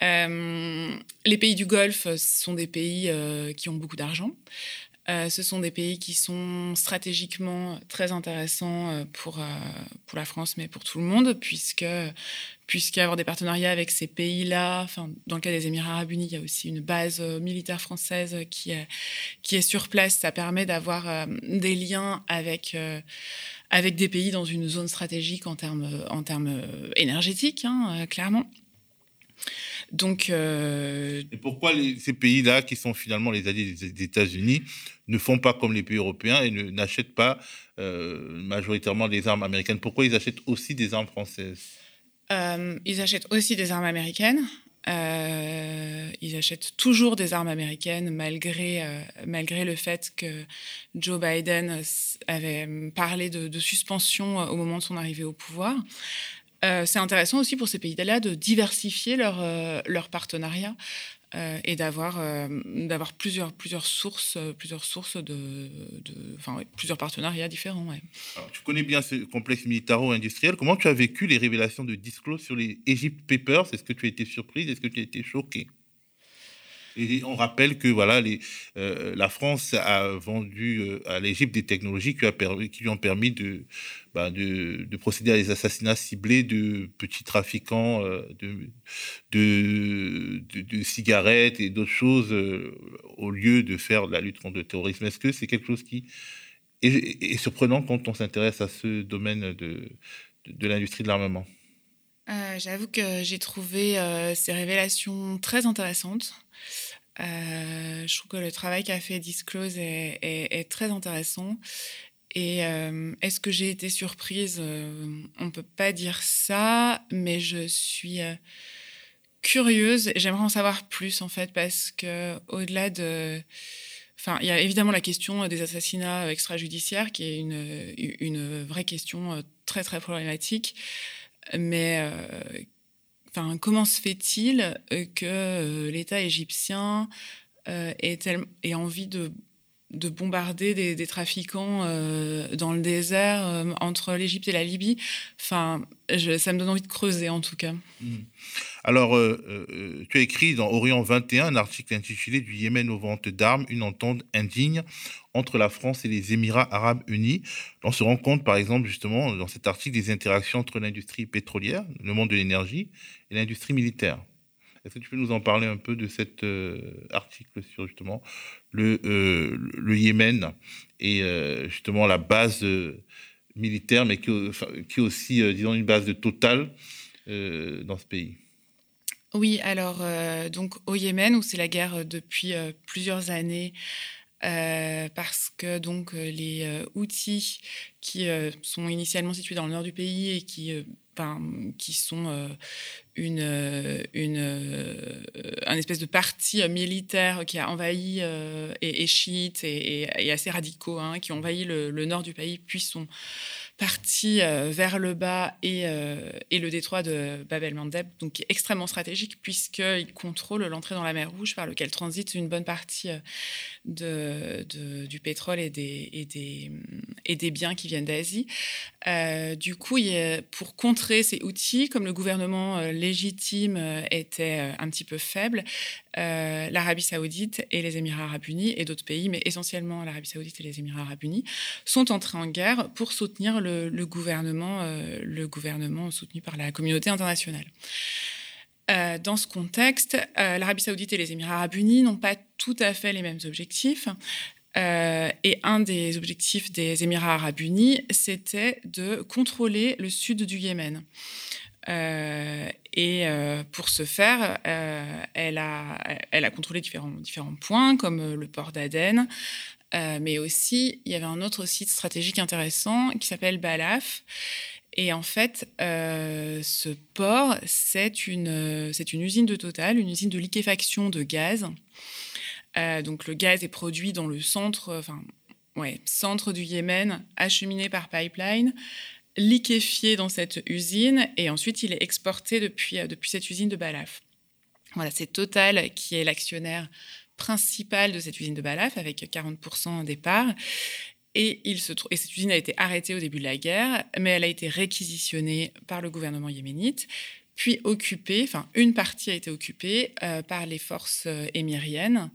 les pays du Golfe sont des pays qui ont beaucoup d'argent. ce sont des pays qui sont stratégiquement très intéressants pour, pour la France, mais pour tout le monde, puisque puisqu'avoir des partenariats avec ces pays-là, dans le cas des Émirats arabes unis, il y a aussi une base militaire française qui qui est sur place. Ça permet d'avoir des liens avec, avec des pays dans une zone stratégique en termes, en termes énergétiques, hein, euh, clairement. Donc, euh, Et pourquoi ces pays-là, qui sont finalement les alliés des, États-Unis, ne font pas comme les pays européens et n'achètent pas euh, majoritairement des armes américaines? Pourquoi ils achètent aussi des armes françaises? Ils achètent aussi des armes américaines. Euh, ils achètent toujours des armes américaines malgré, euh, malgré le fait que Joe Biden avait parlé de, suspension au moment de son arrivée au pouvoir. Euh, c'est intéressant aussi pour ces pays-là de diversifier leur, leur partenariat. Euh, et d'avoir euh, d'avoir plusieurs plusieurs sources euh, plusieurs sources de, enfin plusieurs partenariats différents. tu connais bien ce complexe militaro-industriel. Comment tu as vécu les révélations de Disclose sur les Egypt Papers? Est-ce que tu as été surprise? Est-ce que tu as été choquée? On rappelle que voilà, euh, la France a vendu euh, à l'Égypte des technologies qui, lui ont permis de, bah, de, de, procéder à des assassinats ciblés de petits trafiquants euh, de, cigarettes et d'autres choses au lieu de faire la lutte contre le terrorisme. Est-ce que c'est quelque chose qui est, surprenant quand on s'intéresse à ce domaine de, l'industrie de l'armement? J'avoue que j'ai trouvé ces révélations très intéressantes. Euh, je trouve que le travail qu'a fait Disclose est, très intéressant. Et euh, est-ce que j'ai été surprise? Euh, On ne peut pas dire ça, mais je suis curieuse. J'aimerais en savoir plus, en fait, parce que au-delà de... Enfin, il y a évidemment la question des assassinats extrajudiciaires, qui est une, une vraie question très, très problématique. Mais comment se fait-il que l'État égyptien ait, ait envie de de bombarder des, trafiquants euh, dans le désert euh, entre l'Égypte et la Libye. Enfin, ça me donne envie de creuser en tout cas. Hmm. Alors, euh, tu as écrit dans Orient 21 un article intitulé Du Yémen aux ventes d'armes, une entente indigne entre la France et les Émirats arabes unis. On se rend compte, par exemple, justement, dans cet article, des interactions entre l'industrie pétrolière, le monde de l'énergie, et l'industrie militaire. Est-ce que tu peux nous en parler un peu de cet article sur justement le, euh, Yémen et euh, justement la base euh, militaire, mais qui, est aussi, disons, une base de Total dans ce pays? Oui, alors donc au Yémen où c'est la guerre depuis plusieurs années. parce que donc les outils qui sont initialement situés dans le nord du pays et qui qui sont euh, une, euh, une, euh, un espèce de parti militaire qui a envahi et, et, chiite et, assez radicaux, hein, qui ont envahi le, nord du pays, puis sont partie euh, vers le bas et, euh, et le détroit de Bab el-Mandeb, donc extrêmement stratégique puisqu'il contrôle l'entrée dans la mer Rouge par lequel transite une bonne partie euh, de, du pétrole et des, et des, et des biens qui viennent d'Asie. du coup, il pour contrer ces outils, comme le gouvernement légitime était un petit peu faible, l'Arabie saoudite et les Émirats arabes unis et d'autres pays, mais essentiellement l'Arabie saoudite et les Émirats arabes unis, sont entrés en guerre pour soutenir le gouvernement, euh, le gouvernement soutenu par la communauté internationale. Euh, dans ce contexte, euh, l'Arabie saoudite et les Émirats arabes unis n'ont pas tout à fait les mêmes objectifs. et un des objectifs des Émirats arabes unis, c'était de contrôler le sud du Yémen. Et pour ce faire, elle, a, elle a contrôlé différents, différents points, comme le port d'Aden, euh, mais aussi, il y avait un autre site stratégique intéressant qui s'appelle Balaf. Et en fait, euh, ce port, c'est une, c'est une usine de Total, une usine de liquéfaction de gaz. Euh, donc le gaz est produit dans le centre, enfin, ouais, centre du Yémen, acheminé par pipeline, liquéfié dans cette usine, et ensuite il est exporté depuis, depuis cette usine de Balaf. Voilà, c'est Total qui est l'actionnaire principal de cette usine de Balaf avec 40% des parts. Et, il se et cette usine a été arrêtée au début de la guerre, mais elle a été réquisitionnée par le gouvernement yéménite, puis occupée, enfin une partie a été occupée euh, par les forces euh, émiriennes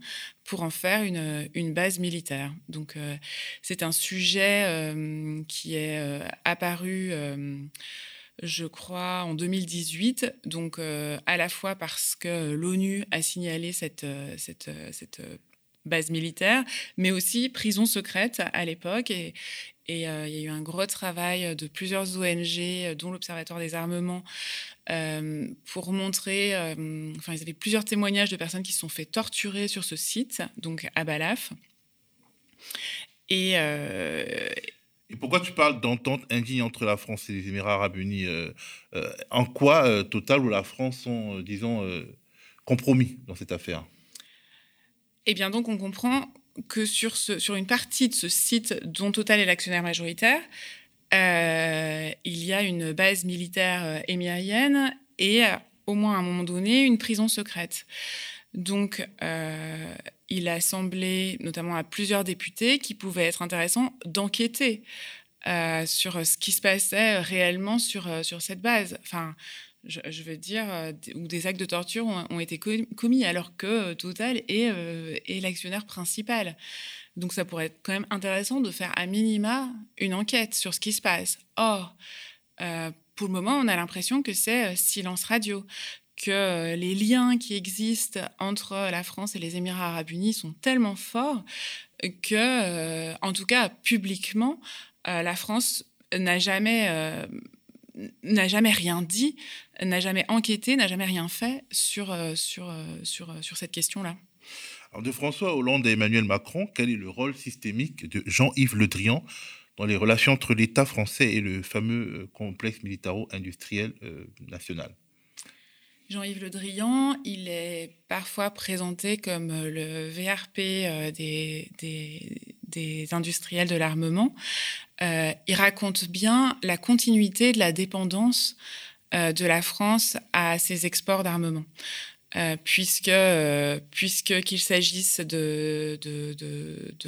pour en faire une, une base militaire. Donc euh, c'est un sujet qui est apparu je crois, en 2018. Donc, euh, à la fois parce que l'ONU a signalé cette, euh, cette, euh, cette, base militaire, mais aussi prison secrète à l'époque. Et, et il y a eu un gros travail de plusieurs ONG, dont l'Observatoire des armements, pour montrer. enfin, ils avaient plusieurs témoignages de personnes qui se sont fait torturer sur ce site, donc à Balaf. Et, et pourquoi tu parles d'entente indigne entre la France et les Émirats arabes unis euh, euh, En quoi euh, Total ou la France sont, disons, compromis dans cette affaire? Eh bien, donc, on comprend que sur, une partie de ce site dont Total est l'actionnaire majoritaire, il y a une base militaire émirienne et, au moins à un moment donné, une prison secrète. Donc, euh, il a semblé, notamment à plusieurs députés, qu'il pouvait être intéressant d'enquêter euh, sur ce qui se passait réellement sur, euh, sur cette base. Enfin, je, veux dire, où des actes de torture ont, été commis, alors que Total est, est l'actionnaire principal. Donc, ça pourrait être quand même intéressant de faire à minima une enquête sur ce qui se passe. Or, pour le moment, on a l'impression que c'est silence radio, que euh, les liens qui existent entre la France et les Émirats arabes unis sont tellement forts que, euh, en tout cas publiquement, euh, la France n'a jamais, n'a jamais rien dit, n'a jamais enquêté, n'a jamais rien fait sur, sur, sur, sur cette question-là. Alors de François Hollande et Emmanuel Macron, quel est le rôle systémique de Jean-Yves Le Drian dans les relations entre l'État français et le fameux complexe militaro-industriel national? Jean-Yves Le Drian, il est parfois présenté comme euh, le VRP euh, des, des, industriels de l'armement. Euh, il raconte bien la continuité de la dépendance de la France à ses exports d'armement. puisque, puisque qu'il s'agisse de,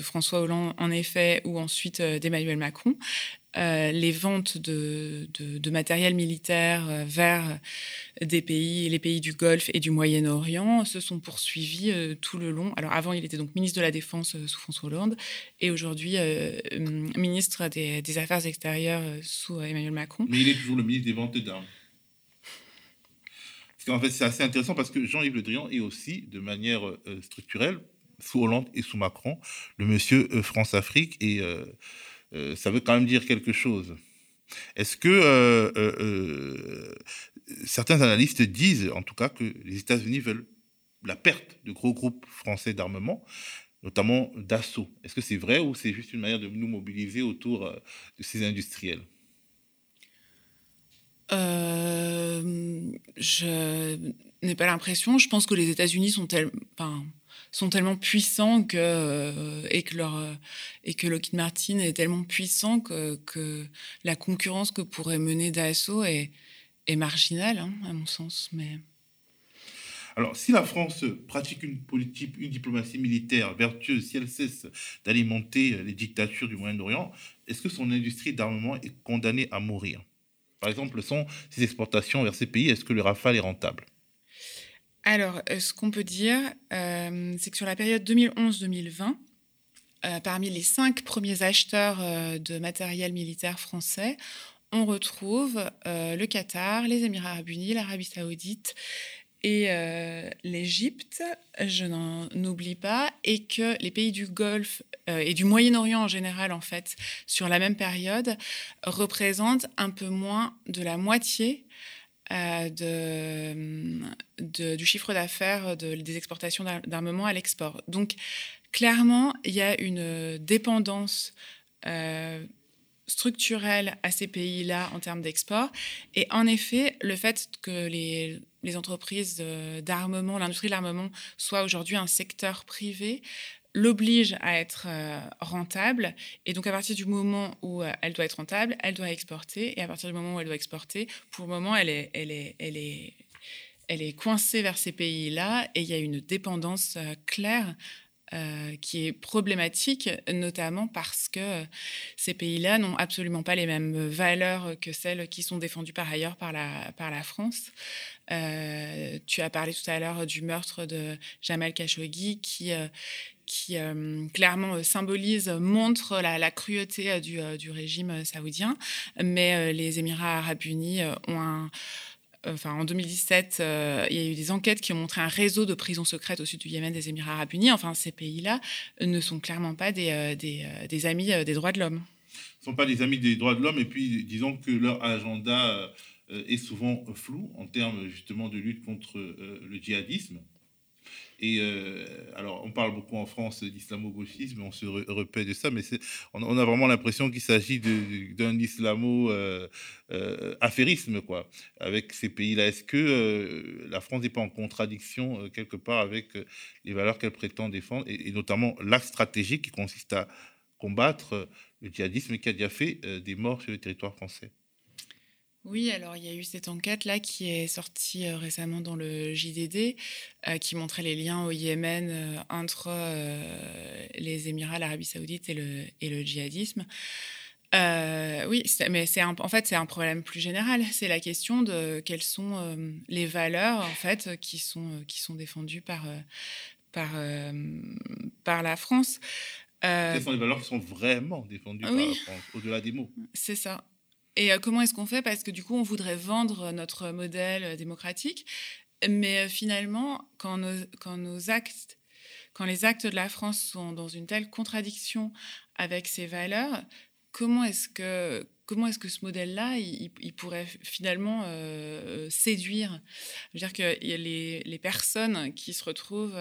François Hollande en effet ou ensuite d'Emmanuel Macron, euh, les ventes de, matériel militaire euh, vers des pays, les pays du Golfe et du Moyen-Orient se sont poursuivies euh, tout le long. Alors avant, il était donc ministre de la Défense sous François Hollande et aujourd'hui ministre des, Affaires extérieures sous Emmanuel Macron. Mais il est toujours le ministre des ventes d'armes. En fait, c'est assez intéressant parce que Jean-Yves Le Drian est aussi, de manière structurelle, sous Hollande et sous Macron, le monsieur France-Afrique et euh, ça veut quand même dire quelque chose. Est-ce que euh, euh, certains analystes disent, en tout cas, que les États-Unis veulent la perte de gros groupes français d'armement, notamment d'assaut Est-ce que c'est vrai ou c'est juste une manière de nous mobiliser autour de ces industriels? Je n'ai pas l'impression. Je pense que les États-Unis sont tellement sont tellement puissants que, euh, et, que leur, euh, et que Lockheed Martin est tellement puissant que, la concurrence que pourrait mener Dassault est, est marginale, hein, à mon sens. Mais... Alors, si la France pratique une politique, une diplomatie militaire vertueuse, si elle cesse d'alimenter les dictatures du Moyen-Orient, est-ce que son industrie d'armement est condamnée à mourir? Par exemple, sont ses exportations vers ces pays, est-ce que le Rafale est rentable? Alors, euh, ce qu'on peut dire, euh, c'est que sur la période 2011-2020, euh, parmi les cinq premiers acheteurs de matériel militaire français, on retrouve le Qatar, les Émirats arabes unis, l'Arabie saoudite et l'Égypte, je n'en oublie pas, et que les pays du Golfe et du Moyen-Orient en général, en fait, sur la même période, représentent un peu moins de la moitié euh, du chiffre d'affaires des exportations d'armement à l'export. Donc, clairement, il y a une dépendance euh, structurelle à ces pays-là en termes d'export. Et en effet, le fait que les, entreprises d'armement, l'industrie de l'armement, soit aujourd'hui un secteur privé, l'oblige à être euh, rentable. Et donc, à partir du moment où euh, elle doit être rentable, elle doit exporter. Et à partir du moment où elle doit exporter, pour le moment, elle est, elle est, elle est, elle est coincée vers ces pays-là. Et il y a une dépendance euh, claire qui est problématique, notamment parce que ces pays-là n'ont absolument pas les mêmes valeurs que celles qui sont défendues par ailleurs par la, par la France. tu as parlé tout à l'heure du meurtre de Jamal Khashoggi qui, qui euh, clairement euh, symbolise, montre la, cruauté euh, du, régime saoudien. Mais les Émirats arabes unis ont un... Enfin, en 2017, il y a eu des enquêtes qui ont montré un réseau de prisons secrètes au sud du Yémen des Émirats arabes unis. Enfin, ces pays-là ne sont clairement pas des, des, amis des droits de l'homme. Ne sont pas des amis des droits de l'homme. Et puis, disons que leur agenda est souvent flou en termes justement de lutte contre le djihadisme. Et euh, alors, on parle beaucoup en France d'islamo-gauchisme, on se repère de ça, mais on, on, a vraiment l'impression qu'il s'agit d'un islamo-affairisme, euh, euh, quoi, avec ces pays-là. Est-ce que la France n'est pas en contradiction quelque part avec les valeurs qu'elle prétend défendre, et, et notamment l'axe stratégique qui consiste à combattre le djihadisme et qui a déjà fait des morts sur le territoire français? Oui, alors il y a eu cette enquête-là qui est sortie euh, récemment dans le JDD, euh, qui montrait les liens au Yémen euh, entre les Émirats, l'Arabie saoudite et le, et le djihadisme. oui, mais c'est en fait c'est un problème plus général. C'est la question de quelles sont les valeurs en fait qui sont qui sont défendues par par par la France. Quelles sont les valeurs qui sont vraiment défendues par la France, au-delà des mots? C'est ça. Et euh, comment est-ce qu'on fait? Parce que du coup, on voudrait vendre notre modèle euh, démocratique, mais euh, finalement, quand nos, actes, quand les actes de la France sont dans une telle contradiction avec ces valeurs, comment est-ce que comment est-ce que ce modèle-là, il, pourrait finalement séduire? Je veux dire que les, les, personnes qui se retrouvent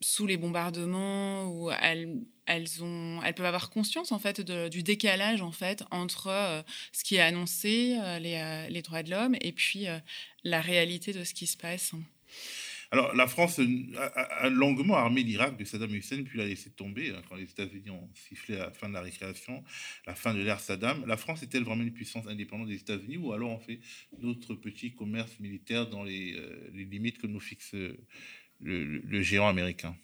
sous les bombardements où elles, elles, ont, elles peuvent avoir conscience en fait du décalage en fait entre euh, ce qui est annoncé, euh, les, euh, les, droits de l'homme, et puis la réalité de ce qui se passe. Alors, la France a, longuement armé l'Irak de Saddam Hussein, puis l'a laissé tomber hein, quand les États-Unis ont sifflé la fin de la récréation, la fin de l'ère Saddam. La France est-elle vraiment une puissance indépendante des États-Unis ou alors on fait d'autres petits commerces militaires dans les, euh, limites que nous fixe le géant américain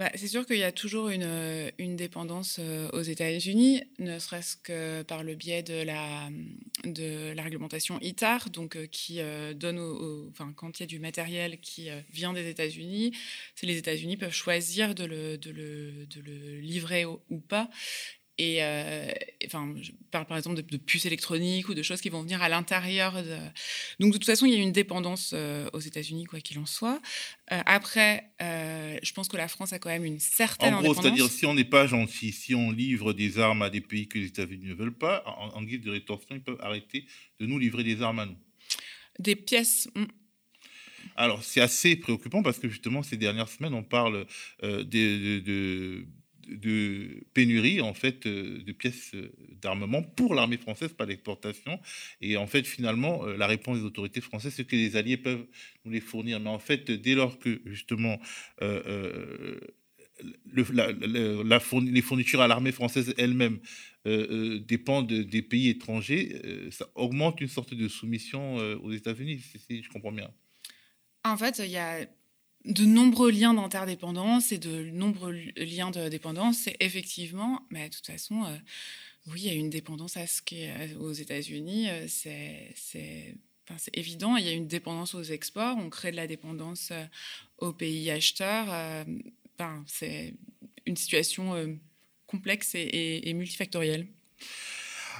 bah, c'est sûr qu'il y a toujours une, euh, dépendance euh, aux États-Unis, ne serait-ce que par le biais de la, réglementation ITAR, donc, euh, qui donne, enfin, quand il y a du matériel qui vient des États-Unis, les États-Unis peuvent choisir de le livrer ou pas. Et euh, enfin, je parle par exemple de, puces électroniques ou de choses qui vont venir à l'intérieur. De... Donc de toute façon, il y a une dépendance euh, aux États-Unis, quoi qu'il en soit. Euh, après, je pense que la France a quand même une certaine en gros, C'est-à-dire si on n'est pas gentil, si on livre des armes à des pays que les États-Unis ne veulent pas, en, guise de rétorsion, ils peuvent arrêter de nous livrer des armes à nous. Des pièces. Hmm. Alors, c'est assez préoccupant parce que justement, ces dernières semaines, on parle de, de pénurie en fait euh, de pièces euh, d'armement pour l'armée française, pas l'exportation. Et en fait, finalement, euh, la réponse des autorités françaises, c'est que les alliés peuvent nous les fournir. Mais en fait, dès lors que justement le, la, les fournitures à l'armée française elle-même dépendent des pays étrangers, ça augmente une sorte de soumission aux États-Unis, si je comprends bien. En fait, il y a de nombreux liens d'interdépendance et de nombreux liens de dépendance. C'est effectivement, mais de toute façon, euh, oui, il y a une dépendance ce euh, aux États-Unis. Euh, c'est, évident. Il y a une dépendance aux exports. On crée de la dépendance aux pays acheteurs. C'est une situation complexe et multifactorielle.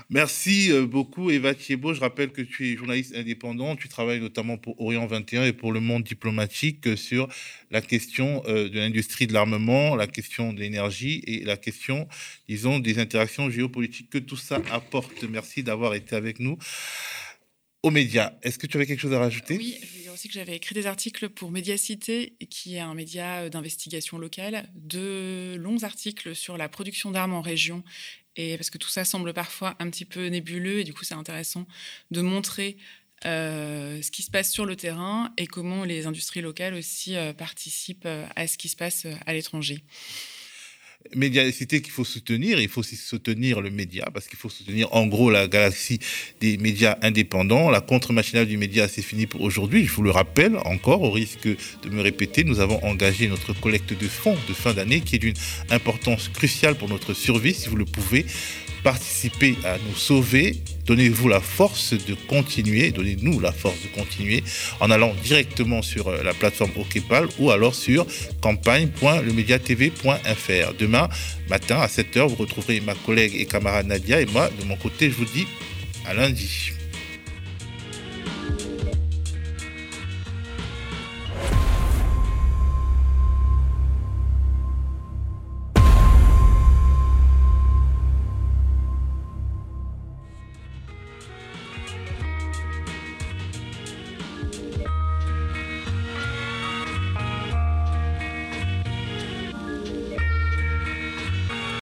Merci euh, beaucoup, Eva Thiebaud. Je rappelle que tu es journaliste indépendant. Tu travailles notamment pour Orient 21 et pour le monde diplomatique euh, sur la question euh, de l'industrie de l'armement, la question de l'énergie et la question, disons, des interactions géopolitiques que tout ça apporte. Merci d'avoir été avec nous aux médias. Est-ce que tu avais quelque chose à rajouter? Oui, je veux dire aussi que j'avais écrit des articles pour Médiacité, qui est un média d'investigation locale, de longs articles sur la production d'armes en région et parce que tout ça semble parfois un petit peu nébuleux, et du coup, c'est intéressant de montrer euh, ce qui se passe sur le terrain et comment les industries locales aussi euh, participent euh, à ce qui se passe à l'étranger médiacité qu'il faut soutenir. Il faut aussi soutenir le média parce qu'il faut soutenir en gros la galaxie des médias indépendants. La contre-machinale du média, c'est fini pour aujourd'hui. Je vous le rappelle encore, au risque de me répéter, nous avons engagé notre collecte de fonds de fin d'année qui est d'une importance cruciale pour notre survie. Si vous le pouvez, participez à nous sauver. Donnez-vous la force de continuer, donnez-nous la force de continuer en allant directement sur euh, la plateforme OKPAL ou alors sur campagne.lemediatv.fr. Demain matin à 7h, vous retrouverez ma collègue et camarade Nadia et moi, de mon côté, je vous dis à lundi.